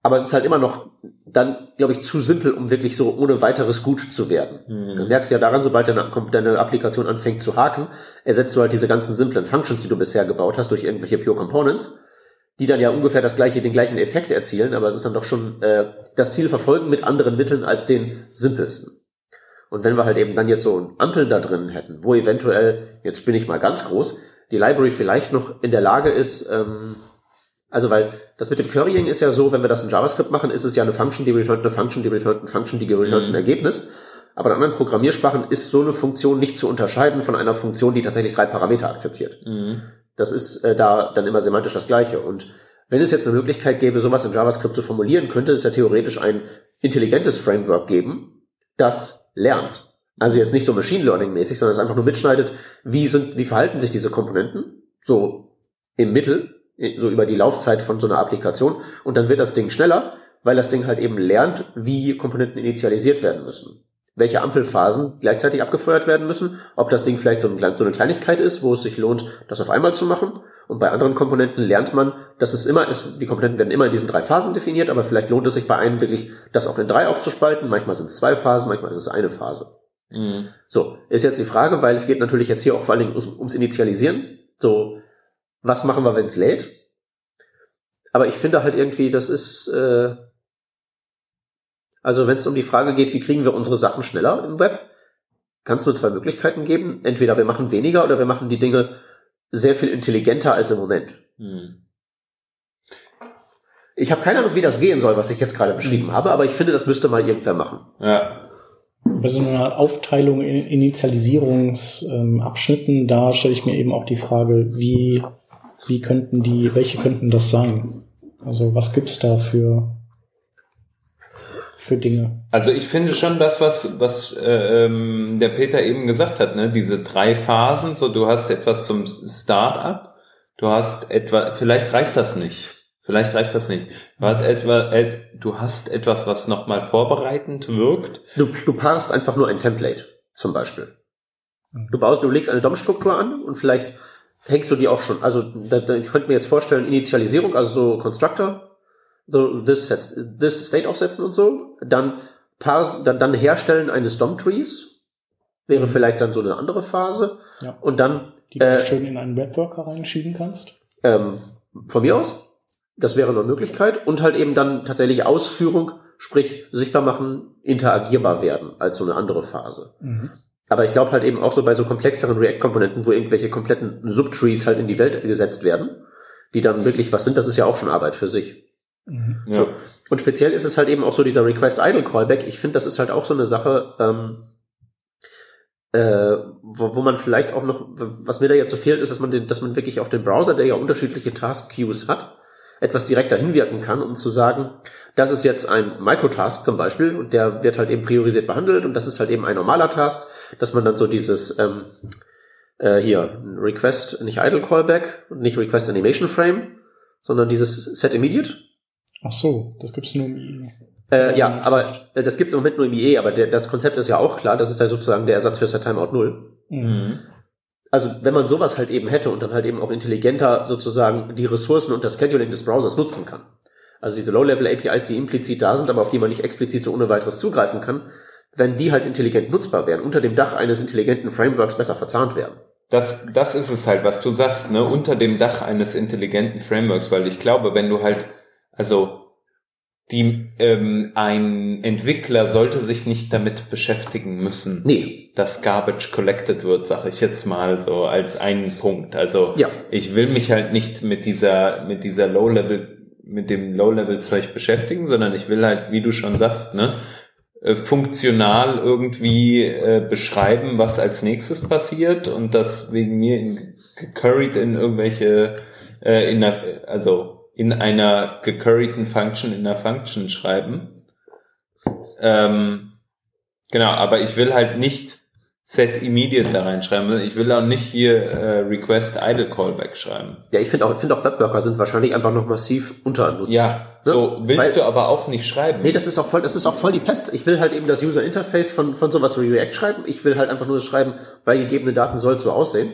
Aber es ist halt immer noch dann, glaube ich, zu simpel, um wirklich so ohne weiteres gut zu werden. Mhm. Dann merkst du ja daran, sobald deine, deine Applikation anfängt zu haken, ersetzt du halt diese ganzen simplen Functions, die du bisher gebaut hast, durch irgendwelche Pure Components, die dann ja ungefähr das gleiche, den gleichen Effekt erzielen, aber es ist dann doch schon äh, das Ziel verfolgen mit anderen Mitteln als den simpelsten. Und wenn wir halt eben dann jetzt so Ampeln da drin hätten, wo eventuell, jetzt bin ich mal ganz groß, die Library vielleicht noch in der Lage ist, ähm, also weil das mit dem Currying ist ja so, wenn wir das in JavaScript machen, ist es ja eine Function, die returnt eine Function, die returnt eine Function, die returnt ein mhm. Ergebnis. Aber in anderen Programmiersprachen ist so eine Funktion nicht zu unterscheiden von einer Funktion, die tatsächlich drei Parameter akzeptiert. Mhm. Das ist äh, da dann immer semantisch das Gleiche. Und wenn es jetzt eine Möglichkeit gäbe, sowas in JavaScript zu formulieren, könnte es ja theoretisch ein intelligentes Framework geben, das lernt. Also jetzt nicht so Machine Learning mäßig, sondern es einfach nur mitschneidet, wie sind, wie verhalten sich diese Komponenten, so im Mittel, so über die Laufzeit von so einer Applikation, und dann wird das Ding schneller, weil das Ding halt eben lernt, wie Komponenten initialisiert werden müssen welche Ampelphasen gleichzeitig abgefeuert werden müssen, ob das Ding vielleicht so, ein, so, eine Kleinigkeit ist, wo es sich lohnt, das auf einmal zu machen. Und bei anderen Komponenten lernt man, dass es immer ist, die Komponenten werden immer in diesen drei Phasen definiert, aber vielleicht lohnt es sich bei einem wirklich, das auch in drei aufzuspalten. Manchmal sind es zwei Phasen, manchmal ist es eine Phase. Mhm. So, ist jetzt die Frage, weil es geht natürlich jetzt hier auch vor allen Dingen ums, ums Initialisieren. So, was machen wir, wenn es lädt? Aber ich finde halt irgendwie, das ist, äh, also wenn es um die Frage geht, wie kriegen wir unsere Sachen schneller im Web, kann es nur zwei Möglichkeiten geben. Entweder wir machen weniger oder wir machen die Dinge sehr viel intelligenter als im Moment. Hm. Ich habe keine Ahnung, wie das gehen soll, was ich jetzt gerade beschrieben hm. habe, aber ich finde, das müsste mal irgendwer machen.
Ja. Bei so einer Aufteilung in Initialisierungsabschnitten, ähm, da stelle ich mir eben auch die Frage, wie, wie könnten die, welche könnten das sein? Also was gibt's da für für Dinge.
Also ich finde schon das, was, was äh, ähm, der Peter eben gesagt hat, ne? diese drei Phasen, so du hast etwas zum Start-up, du hast etwa, vielleicht reicht das nicht. Vielleicht reicht das nicht. Du hast, etwa, äh, du hast etwas, was nochmal vorbereitend wirkt.
Du, du parst einfach nur ein Template, zum Beispiel. Du baust, du legst eine DOM-Struktur an und vielleicht hängst du die auch schon. Also da, da, ich könnte mir jetzt vorstellen, Initialisierung, also so Constructor, so this, sets, this state aufsetzen und so, dann, parse, dann, dann herstellen eines DOM-Trees, wäre mhm. vielleicht dann so eine andere Phase, ja. und dann
die du äh, schön in einen Webworker reinschieben kannst.
Ähm, von mir aus, das wäre eine Möglichkeit, und halt eben dann tatsächlich Ausführung, sprich sichtbar machen, interagierbar werden, als so eine andere Phase. Mhm. Aber ich glaube halt eben auch so bei so komplexeren React-Komponenten, wo irgendwelche kompletten Subtrees halt in die Welt gesetzt werden, die dann wirklich was sind, das ist ja auch schon Arbeit für sich. Mhm. Ja. So. Und speziell ist es halt eben auch so dieser Request-Idle-Callback. Ich finde, das ist halt auch so eine Sache, ähm, äh, wo, wo man vielleicht auch noch, was mir da jetzt so fehlt, ist, dass man, den, dass man wirklich auf den Browser, der ja unterschiedliche Task-Queues hat, etwas direkter hinwirken kann, um zu sagen, das ist jetzt ein Microtask zum Beispiel und der wird halt eben priorisiert behandelt und das ist halt eben ein normaler Task, dass man dann so dieses ähm, äh, hier Request, nicht Idle Callback und nicht Request Animation Frame, sondern dieses Set Immediate
Ach so, das gibt's nur im IE.
Äh, ja, aber äh, das gibt's im Moment nur im IE, aber der, das Konzept ist ja auch klar, das ist ja sozusagen der Ersatz für Set Timeout 0. Mhm. Also wenn man sowas halt eben hätte und dann halt eben auch intelligenter sozusagen die Ressourcen und das Scheduling des Browsers nutzen kann. Also diese Low-Level-APIs, die implizit da sind, aber auf die man nicht explizit so ohne weiteres zugreifen kann, wenn die halt intelligent nutzbar wären, unter dem Dach eines intelligenten Frameworks besser verzahnt werden.
Das, das ist es halt, was du sagst, ne? unter dem Dach eines intelligenten Frameworks, weil ich glaube, wenn du halt also die ähm, ein Entwickler sollte sich nicht damit beschäftigen müssen,
nee.
dass Garbage collected wird, sage ich jetzt mal so als einen Punkt. Also ja. ich will mich halt nicht mit dieser mit dieser Low Level mit dem Low Level Zeug beschäftigen, sondern ich will halt, wie du schon sagst, ne, äh, funktional irgendwie äh, beschreiben, was als nächstes passiert und das wegen mir in, gecurried in irgendwelche äh, in der, also in einer gecurryten Function in einer Function schreiben. Ähm, genau, aber ich will halt nicht set immediate da reinschreiben. Ich will auch nicht hier äh, request idle callback schreiben.
Ja, ich finde auch, ich finde auch Webworker sind wahrscheinlich einfach noch massiv unternutzt.
Ja, ne? so willst Weil, du aber auch nicht schreiben.
Nee, das ist auch voll, das ist auch voll die Pest. Ich will halt eben das User Interface von, von sowas wie React schreiben. Ich will halt einfach nur schreiben, bei gegebene Daten soll es so aussehen.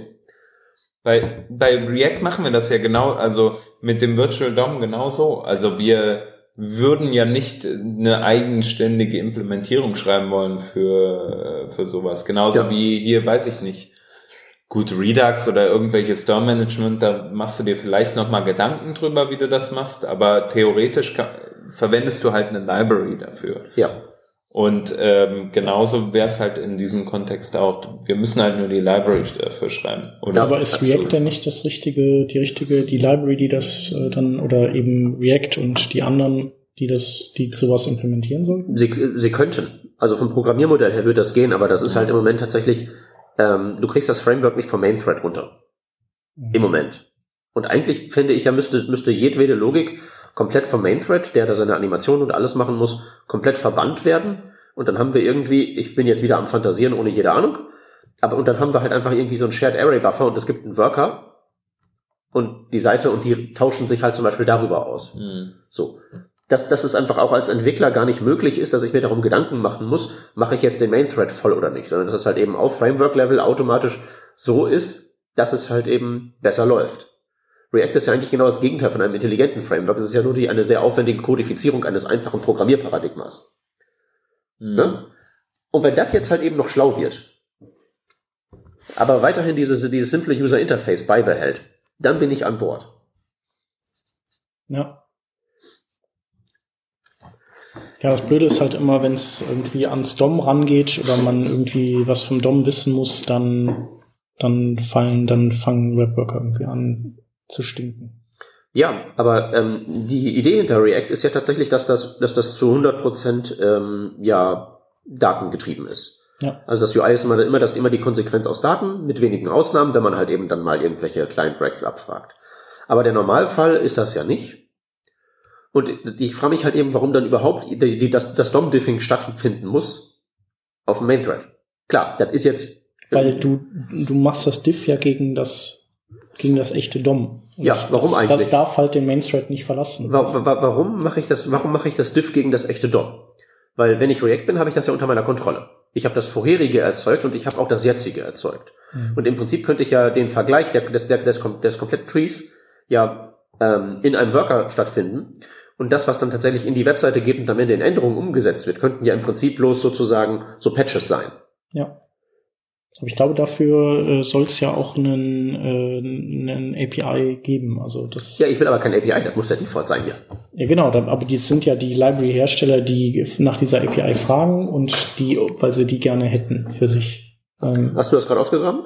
Bei, bei React machen wir das ja genau, also mit dem Virtual DOM genauso. Also wir würden ja nicht eine eigenständige Implementierung schreiben wollen für, für sowas. Genauso ja. wie hier, weiß ich nicht, gut Redux oder irgendwelches Store Management, da machst du dir vielleicht nochmal Gedanken drüber, wie du das machst, aber theoretisch kann, verwendest du halt eine Library dafür.
Ja.
Und ähm, genauso wäre es halt in diesem Kontext auch. Wir müssen halt nur die Library dafür schreiben.
Oder? Aber ist React denn nicht das richtige, die richtige, die Library, die das äh, dann oder eben React und die anderen, die das, die sowas implementieren sollten?
Sie, sie könnten. Also vom Programmiermodell her würde das gehen, aber das ist halt im Moment tatsächlich, ähm, du kriegst das Framework nicht vom Main Thread runter. Mhm. Im Moment. Und eigentlich finde ich ja, müsste, müsste jedwede Logik komplett vom Main Thread, der da seine Animation und alles machen muss, komplett verbannt werden. Und dann haben wir irgendwie, ich bin jetzt wieder am Fantasieren ohne jede Ahnung, aber und dann haben wir halt einfach irgendwie so ein Shared Array Buffer und es gibt einen Worker und die Seite und die tauschen sich halt zum Beispiel darüber aus. Mhm. So. Dass, dass es einfach auch als Entwickler gar nicht möglich ist, dass ich mir darum Gedanken machen muss, mache ich jetzt den Main Thread voll oder nicht, sondern dass es halt eben auf Framework-Level automatisch so ist, dass es halt eben besser läuft. React ist ja eigentlich genau das Gegenteil von einem intelligenten Framework. Es ist ja nur die, eine sehr aufwendige Kodifizierung eines einfachen Programmierparadigmas. Mhm. Ne? Und wenn das jetzt halt eben noch schlau wird, aber weiterhin dieses, dieses simple User Interface beibehält, dann bin ich an Bord.
Ja. Ja, das Blöde ist halt immer, wenn es irgendwie ans DOM rangeht oder man irgendwie was vom DOM wissen muss, dann, dann fallen, dann fangen Webworker irgendwie an zu stinken.
Ja, aber ähm, die Idee hinter React ist ja tatsächlich, dass das, dass das zu 100 Prozent ähm, ja datengetrieben ist. Ja. Also das UI ist immer, immer, das, immer die Konsequenz aus Daten, mit wenigen Ausnahmen, wenn man halt eben dann mal irgendwelche Client Racks abfragt. Aber der Normalfall ist das ja nicht. Und ich frage mich halt eben, warum dann überhaupt die, die, das, das DOM-Diffing stattfinden muss auf dem Main Thread. Klar, das ist jetzt.
Weil du, du machst das Diff ja gegen das, gegen das echte DOM.
Und ja, warum
das,
eigentlich?
Das darf halt den Main Thread nicht verlassen.
Wa wa warum mache ich das, warum mache ich das Diff gegen das echte DOM? Weil wenn ich React bin, habe ich das ja unter meiner Kontrolle. Ich habe das vorherige erzeugt und ich habe auch das jetzige erzeugt. Mhm. Und im Prinzip könnte ich ja den Vergleich der, des, der, des, des kompletten Trees ja ähm, in einem Worker stattfinden. Und das, was dann tatsächlich in die Webseite geht und am Ende in Änderungen umgesetzt wird, könnten ja im Prinzip bloß sozusagen so Patches sein.
Ja. Aber ich glaube, dafür äh, soll es ja auch einen, äh, einen API geben. Also das.
Ja, ich will aber kein API, das muss ja Default sein hier.
Ja, genau, aber die sind ja die Library-Hersteller, die nach dieser API fragen und die, weil sie die gerne hätten für sich.
Ähm, Hast du das gerade ausgegraben?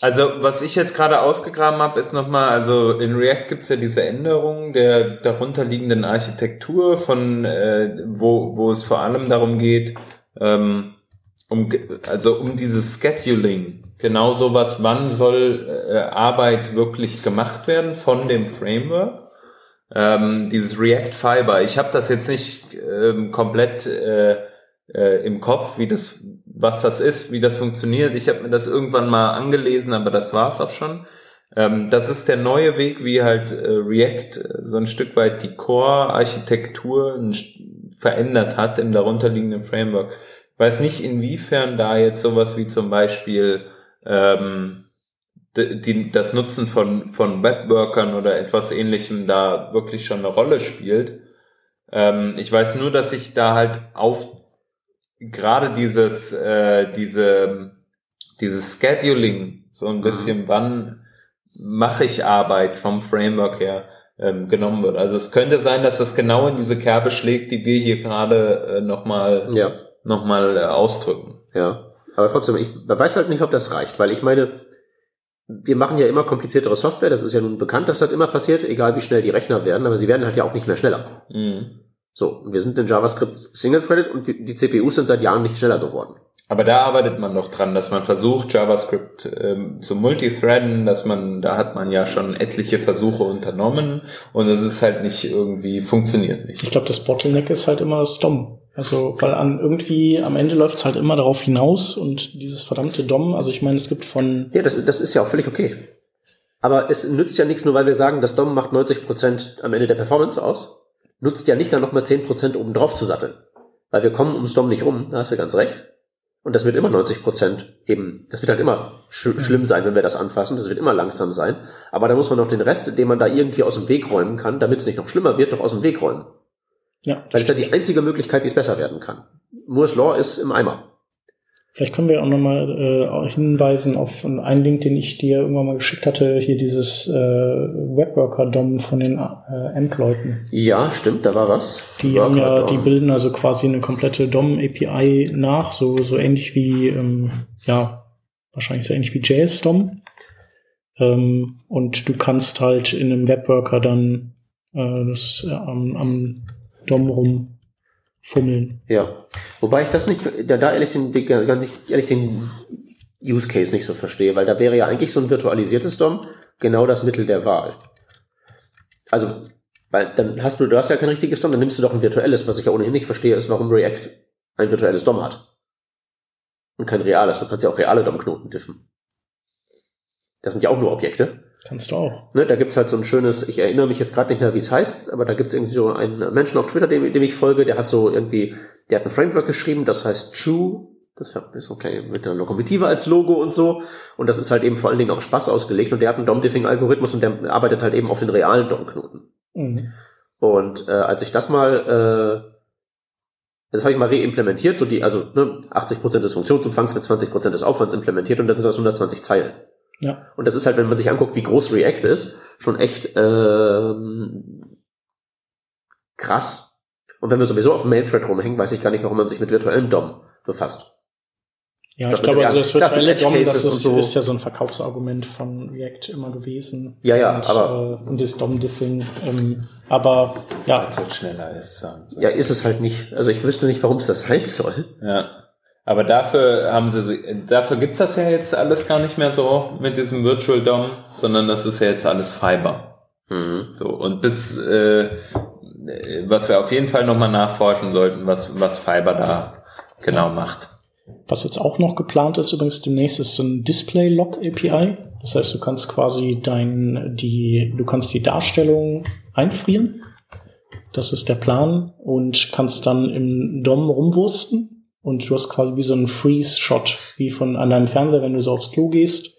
Also was ich jetzt gerade ausgegraben habe, ist nochmal, also in React gibt's ja diese Änderung der darunterliegenden Architektur, von äh, wo, wo es vor allem darum geht, ähm, um, also um dieses Scheduling, genau sowas, wann soll äh, Arbeit wirklich gemacht werden von dem Framework. Ähm, dieses React Fiber, ich habe das jetzt nicht ähm, komplett äh, äh, im Kopf, wie das, was das ist, wie das funktioniert. Ich habe mir das irgendwann mal angelesen, aber das war's auch schon. Ähm, das ist der neue Weg, wie halt äh, React äh, so ein Stück weit die Core-Architektur verändert hat im darunterliegenden Framework weiß nicht, inwiefern da jetzt sowas wie zum Beispiel ähm, die, das Nutzen von, von Webworkern oder etwas ähnlichem da wirklich schon eine Rolle spielt. Ähm, ich weiß nur, dass ich da halt auf gerade dieses, äh, diese, dieses Scheduling, so ein mhm. bisschen, mhm. wann mache ich Arbeit vom Framework her, ähm, genommen wird. Also es könnte sein, dass das genau in diese Kerbe schlägt, die wir hier gerade äh, nochmal
ja
nochmal äh, ausdrücken.
Ja, aber trotzdem, ich weiß halt nicht, ob das reicht, weil ich meine, wir machen ja immer kompliziertere Software, das ist ja nun bekannt, dass das immer passiert, egal wie schnell die Rechner werden, aber sie werden halt ja auch nicht mehr schneller. Mhm. So, wir sind in JavaScript Single-Threaded und die CPUs sind seit Jahren nicht schneller geworden.
Aber da arbeitet man noch dran, dass man versucht, JavaScript ähm, zu multithreaden, dass man, da hat man ja schon etliche Versuche unternommen und es ist halt nicht irgendwie, funktioniert nicht.
Ich glaube, das Bottleneck ist halt immer das DOM. Also, weil an irgendwie am Ende läuft es halt immer darauf hinaus und dieses verdammte DOM, also ich meine, es gibt von.
Ja, das, das ist ja auch völlig okay. Aber es nützt ja nichts, nur weil wir sagen, das DOM macht 90 Prozent am Ende der Performance aus, nutzt ja nicht dann nochmal 10 Prozent oben drauf zu satteln. Weil wir kommen ums DOM nicht rum, da hast du ganz recht. Und das wird immer 90 Prozent eben, das wird halt immer sch schlimm sein, wenn wir das anfassen, das wird immer langsam sein. Aber da muss man noch den Rest, den man da irgendwie aus dem Weg räumen kann, damit es nicht noch schlimmer wird, doch aus dem Weg räumen. Ja. Weil es ja die einzige Möglichkeit, wie es besser werden kann. Moore's Law ist im Eimer.
Vielleicht können wir auch nochmal äh, hinweisen auf einen Link, den ich dir irgendwann mal geschickt hatte, hier dieses äh, Webworker-DOM von den äh, AMP-Leuten.
Ja, stimmt, da war was.
Die haben ja, die bilden also quasi eine komplette DOM-API nach, so, so ähnlich wie, ähm, ja, wahrscheinlich so ähnlich wie JS-DOM. Ähm, und du kannst halt in einem Webworker dann äh, das äh, am, am DOM rumfummeln.
Ja. Wobei ich das nicht, da, da ehrlich den, ehrlich den Use Case nicht so verstehe, weil da wäre ja eigentlich so ein virtualisiertes DOM genau das Mittel der Wahl. Also, weil dann hast du, du hast ja kein richtiges DOM, dann nimmst du doch ein virtuelles. Was ich ja ohnehin nicht verstehe, ist, warum React ein virtuelles DOM hat. Und kein reales. Du kannst ja auch reale DOM-Knoten diffen. Das sind ja auch nur Objekte.
Kannst du auch.
Ne, da gibt's halt so ein schönes, ich erinnere mich jetzt gerade nicht mehr, wie es heißt, aber da gibt's irgendwie so einen Menschen auf Twitter, dem, dem ich folge, der hat so irgendwie, der hat ein Framework geschrieben, das heißt True, das ist okay, mit der Lokomotive als Logo und so. Und das ist halt eben vor allen Dingen auf Spaß ausgelegt. Und der hat einen DOM-Diffing-Algorithmus und der arbeitet halt eben auf den realen DOM-Knoten. Mhm. Und äh, als ich das mal, äh, das habe ich mal reimplementiert, so die, also ne, 80% des Funktionsumfangs mit 20% des Aufwands implementiert und dann sind das 120 Zeilen. Ja. Und das ist halt, wenn man sich anguckt, wie groß React ist, schon echt ähm, krass. Und wenn wir sowieso auf dem Main-Thread rumhängen, weiß ich gar nicht, warum man sich mit virtuellem DOM befasst.
Ja, ich glaube, also das virtuelle DOM, das ist, so. ist ja so ein Verkaufsargument von React immer gewesen.
Ja, ja,
und,
aber
äh, und das DOM-Diffing. Ähm, aber ja,
Weil es halt schneller ist. Sagen
sie. Ja, ist es halt nicht. Also ich wüsste nicht, warum es das sein soll.
Ja. Aber dafür haben sie, dafür gibt's das ja jetzt alles gar nicht mehr so mit diesem Virtual DOM, sondern das ist ja jetzt alles Fiber. Mhm. So und bis äh, was wir auf jeden Fall nochmal nachforschen sollten, was was Fiber da genau macht.
Was jetzt auch noch geplant ist, übrigens demnächst ist ein Display Lock API. Das heißt, du kannst quasi dein, die, du kannst die Darstellung einfrieren. Das ist der Plan und kannst dann im DOM rumwursten und du hast quasi wie so einen Freeze-Shot, wie von an deinem Fernseher, wenn du so aufs Klo gehst,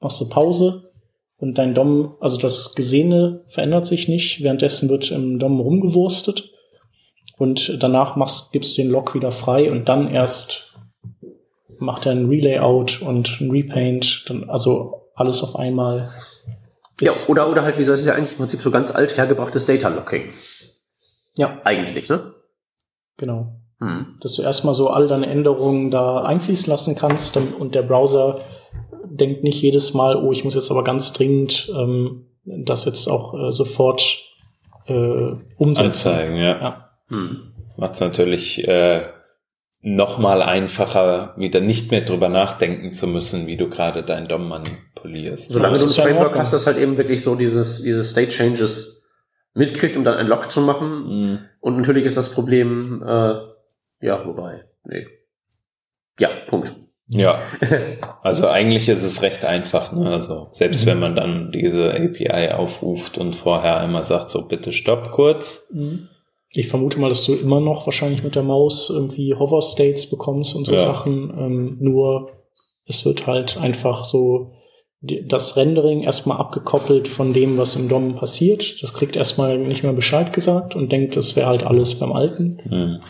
machst du Pause und dein DOM, also das Gesehene verändert sich nicht, währenddessen wird im DOM rumgewurstet und danach machst, gibst du den Lock wieder frei und dann erst macht er ein Relayout und ein Repaint, dann also alles auf einmal.
Ja, oder, oder halt, wie soll es ja eigentlich im Prinzip so ganz alt hergebrachtes Data Locking. Ja. Eigentlich, ne?
Genau. Hm. Dass du erstmal so all deine Änderungen da einfließen lassen kannst und der Browser denkt nicht jedes Mal, oh, ich muss jetzt aber ganz dringend ähm, das jetzt auch äh, sofort äh, umsetzen.
Anzeigen, ja. ja. Hm. Macht es natürlich äh, noch mal einfacher, wieder nicht mehr drüber nachdenken zu müssen, wie du gerade dein DOM manipulierst.
Solange du ein Framework hast, das halt eben wirklich so dieses, diese State Changes mitkriegt, um dann ein Lock zu machen. Mhm. Und natürlich ist das Problem, äh, ja, wobei, nee. Ja, Punkt.
Ja, also eigentlich ist es recht einfach. Ne? Also selbst wenn man dann diese API aufruft und vorher einmal sagt, so bitte stopp kurz, mhm.
Ich vermute mal, dass du immer noch wahrscheinlich mit der Maus irgendwie Hover States bekommst und so ja. Sachen. Ähm, nur es wird halt einfach so das Rendering erstmal abgekoppelt von dem, was im DOM passiert. Das kriegt erstmal nicht mehr Bescheid gesagt und denkt, das wäre halt alles beim Alten. Mhm.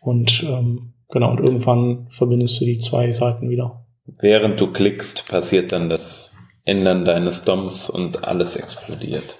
Und ähm, genau, und irgendwann verbindest du die zwei Seiten wieder.
Während du klickst, passiert dann das Ändern deines DOMs und alles explodiert.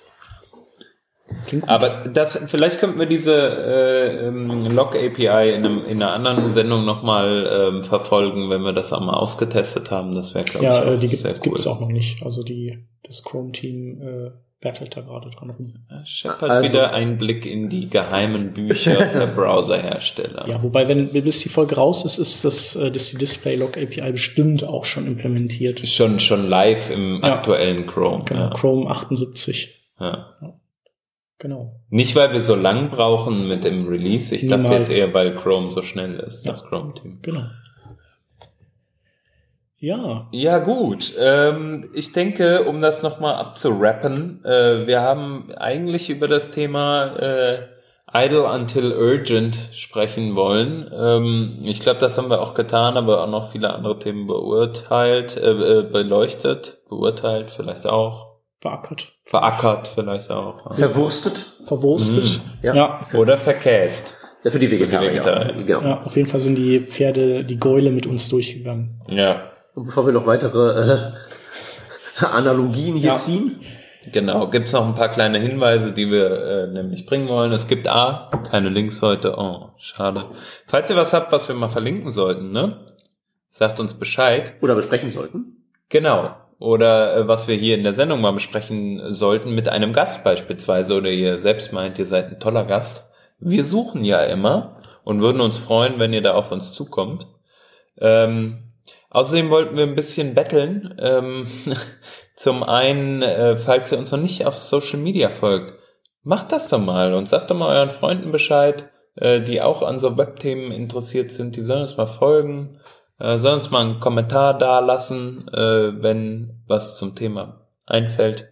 Aber das, vielleicht könnten wir diese äh, ähm, Log API in, einem, in einer anderen Sendung nochmal ähm, verfolgen, wenn wir das einmal ausgetestet haben. Das wäre, glaube
ja, ich, äh, die gibt, cool. gibt's auch noch nicht. Also die, das Chrome-Team äh, werkelt da gerade dran rum.
Shep hat also, wieder einen Blick in die geheimen Bücher der Browserhersteller.
Ja, wobei, wenn bis die Folge raus ist, ist das, äh, das die Display Log API bestimmt auch schon implementiert.
Schon, schon live im ja. aktuellen Chrome.
Genau, ja. Chrome 78.
Ja.
ja. Genau.
Nicht, weil wir so lang brauchen mit dem Release. Ich Niemals. dachte jetzt eher, weil Chrome so schnell ist, ja. das Chrome-Team.
Genau. Ja.
Ja, gut. Ähm, ich denke, um das nochmal abzurappen, äh, wir haben eigentlich über das Thema äh, Idle until urgent sprechen wollen. Ähm, ich glaube, das haben wir auch getan, aber auch noch viele andere Themen beurteilt, äh, äh beleuchtet, beurteilt vielleicht auch.
Verackert.
Verackert vielleicht auch.
Verwurstet.
Verwurstet.
Mhm. Ja. ja. Oder verkäst.
Ja, für die Vegetarier. Für die
Vegetarier. Genau. Ja, auf jeden Fall sind die Pferde, die Gäule mit uns durchgegangen.
Ja.
Und bevor wir noch weitere äh, Analogien hier ja. ziehen.
Genau, gibt's noch ein paar kleine Hinweise, die wir äh, nämlich bringen wollen. Es gibt A, keine Links heute. Oh, schade. Falls ihr was habt, was wir mal verlinken sollten, ne? Sagt uns Bescheid.
Oder besprechen sollten.
Genau oder äh, was wir hier in der Sendung mal besprechen sollten mit einem Gast beispielsweise oder ihr selbst meint, ihr seid ein toller Gast. Wir suchen ja immer und würden uns freuen, wenn ihr da auf uns zukommt. Ähm, außerdem wollten wir ein bisschen betteln. Ähm, zum einen, äh, falls ihr uns noch nicht auf Social Media folgt, macht das doch mal und sagt doch mal euren Freunden Bescheid, äh, die auch an so Webthemen interessiert sind. Die sollen uns mal folgen, äh, sollen uns mal einen Kommentar da lassen, äh, wenn was zum Thema einfällt.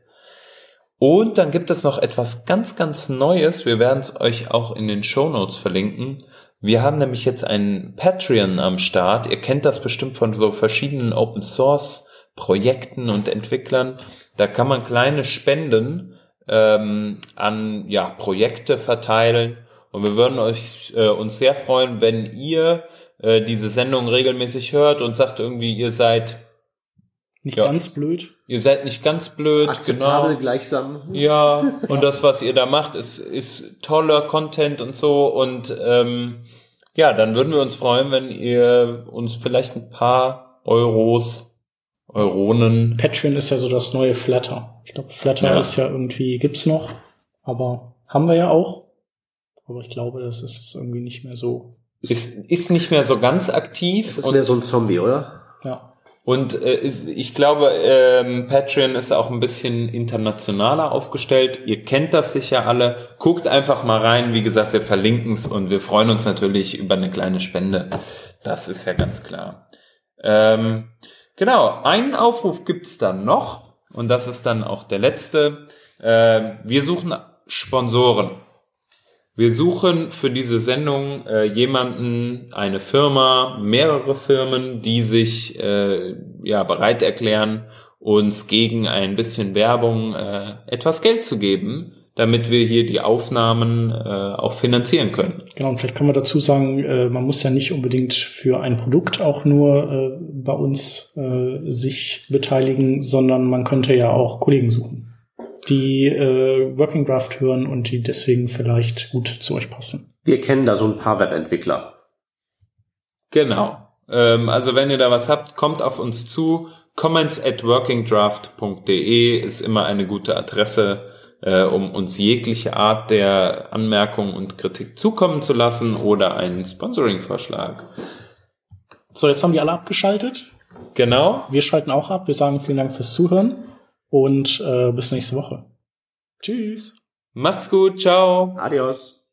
Und dann gibt es noch etwas ganz, ganz Neues. Wir werden es euch auch in den Show Notes verlinken. Wir haben nämlich jetzt einen Patreon am Start. Ihr kennt das bestimmt von so verschiedenen Open Source Projekten und Entwicklern. Da kann man kleine Spenden ähm, an ja, Projekte verteilen. Und wir würden euch äh, uns sehr freuen, wenn ihr äh, diese Sendung regelmäßig hört und sagt irgendwie, ihr seid
nicht ja. ganz blöd.
Ihr seid nicht ganz blöd.
Akzeptabel genau. gleichsam.
Ja, und das, was ihr da macht, ist, ist toller Content und so. Und ähm, ja, dann würden wir uns freuen, wenn ihr uns vielleicht ein paar Euros, Euronen.
Patreon ist ja so das neue Flatter. Ich glaube, Flatter ja. ist ja irgendwie, gibt's noch, aber haben wir ja auch. Aber ich glaube, das ist es irgendwie nicht mehr so.
Ist, ist nicht mehr so ganz aktiv.
Es ist mehr so ein Zombie, oder?
Und äh, ist, ich glaube, ähm, Patreon ist auch ein bisschen internationaler aufgestellt. Ihr kennt das sicher alle. Guckt einfach mal rein. Wie gesagt, wir verlinken es und wir freuen uns natürlich über eine kleine Spende. Das ist ja ganz klar. Ähm, genau, einen Aufruf gibt's dann noch und das ist dann auch der letzte. Äh, wir suchen Sponsoren. Wir suchen für diese Sendung äh, jemanden, eine Firma, mehrere Firmen, die sich äh, ja bereit erklären, uns gegen ein bisschen Werbung äh, etwas Geld zu geben, damit wir hier die Aufnahmen äh, auch finanzieren können.
Genau, und vielleicht können wir dazu sagen, äh, man muss ja nicht unbedingt für ein Produkt auch nur äh, bei uns äh, sich beteiligen, sondern man könnte ja auch Kollegen suchen die äh, Working Draft hören und die deswegen vielleicht gut zu euch passen.
Wir kennen da so ein paar Webentwickler.
Genau. Ähm, also wenn ihr da was habt, kommt auf uns zu. Comments at workingdraft.de ist immer eine gute Adresse, äh, um uns jegliche Art der Anmerkung und Kritik zukommen zu lassen oder einen Sponsoring-Vorschlag.
So, jetzt haben die alle abgeschaltet.
Genau.
Wir schalten auch ab. Wir sagen vielen Dank fürs Zuhören und äh, bis nächste Woche. Tschüss.
Macht's gut. Ciao.
Adios.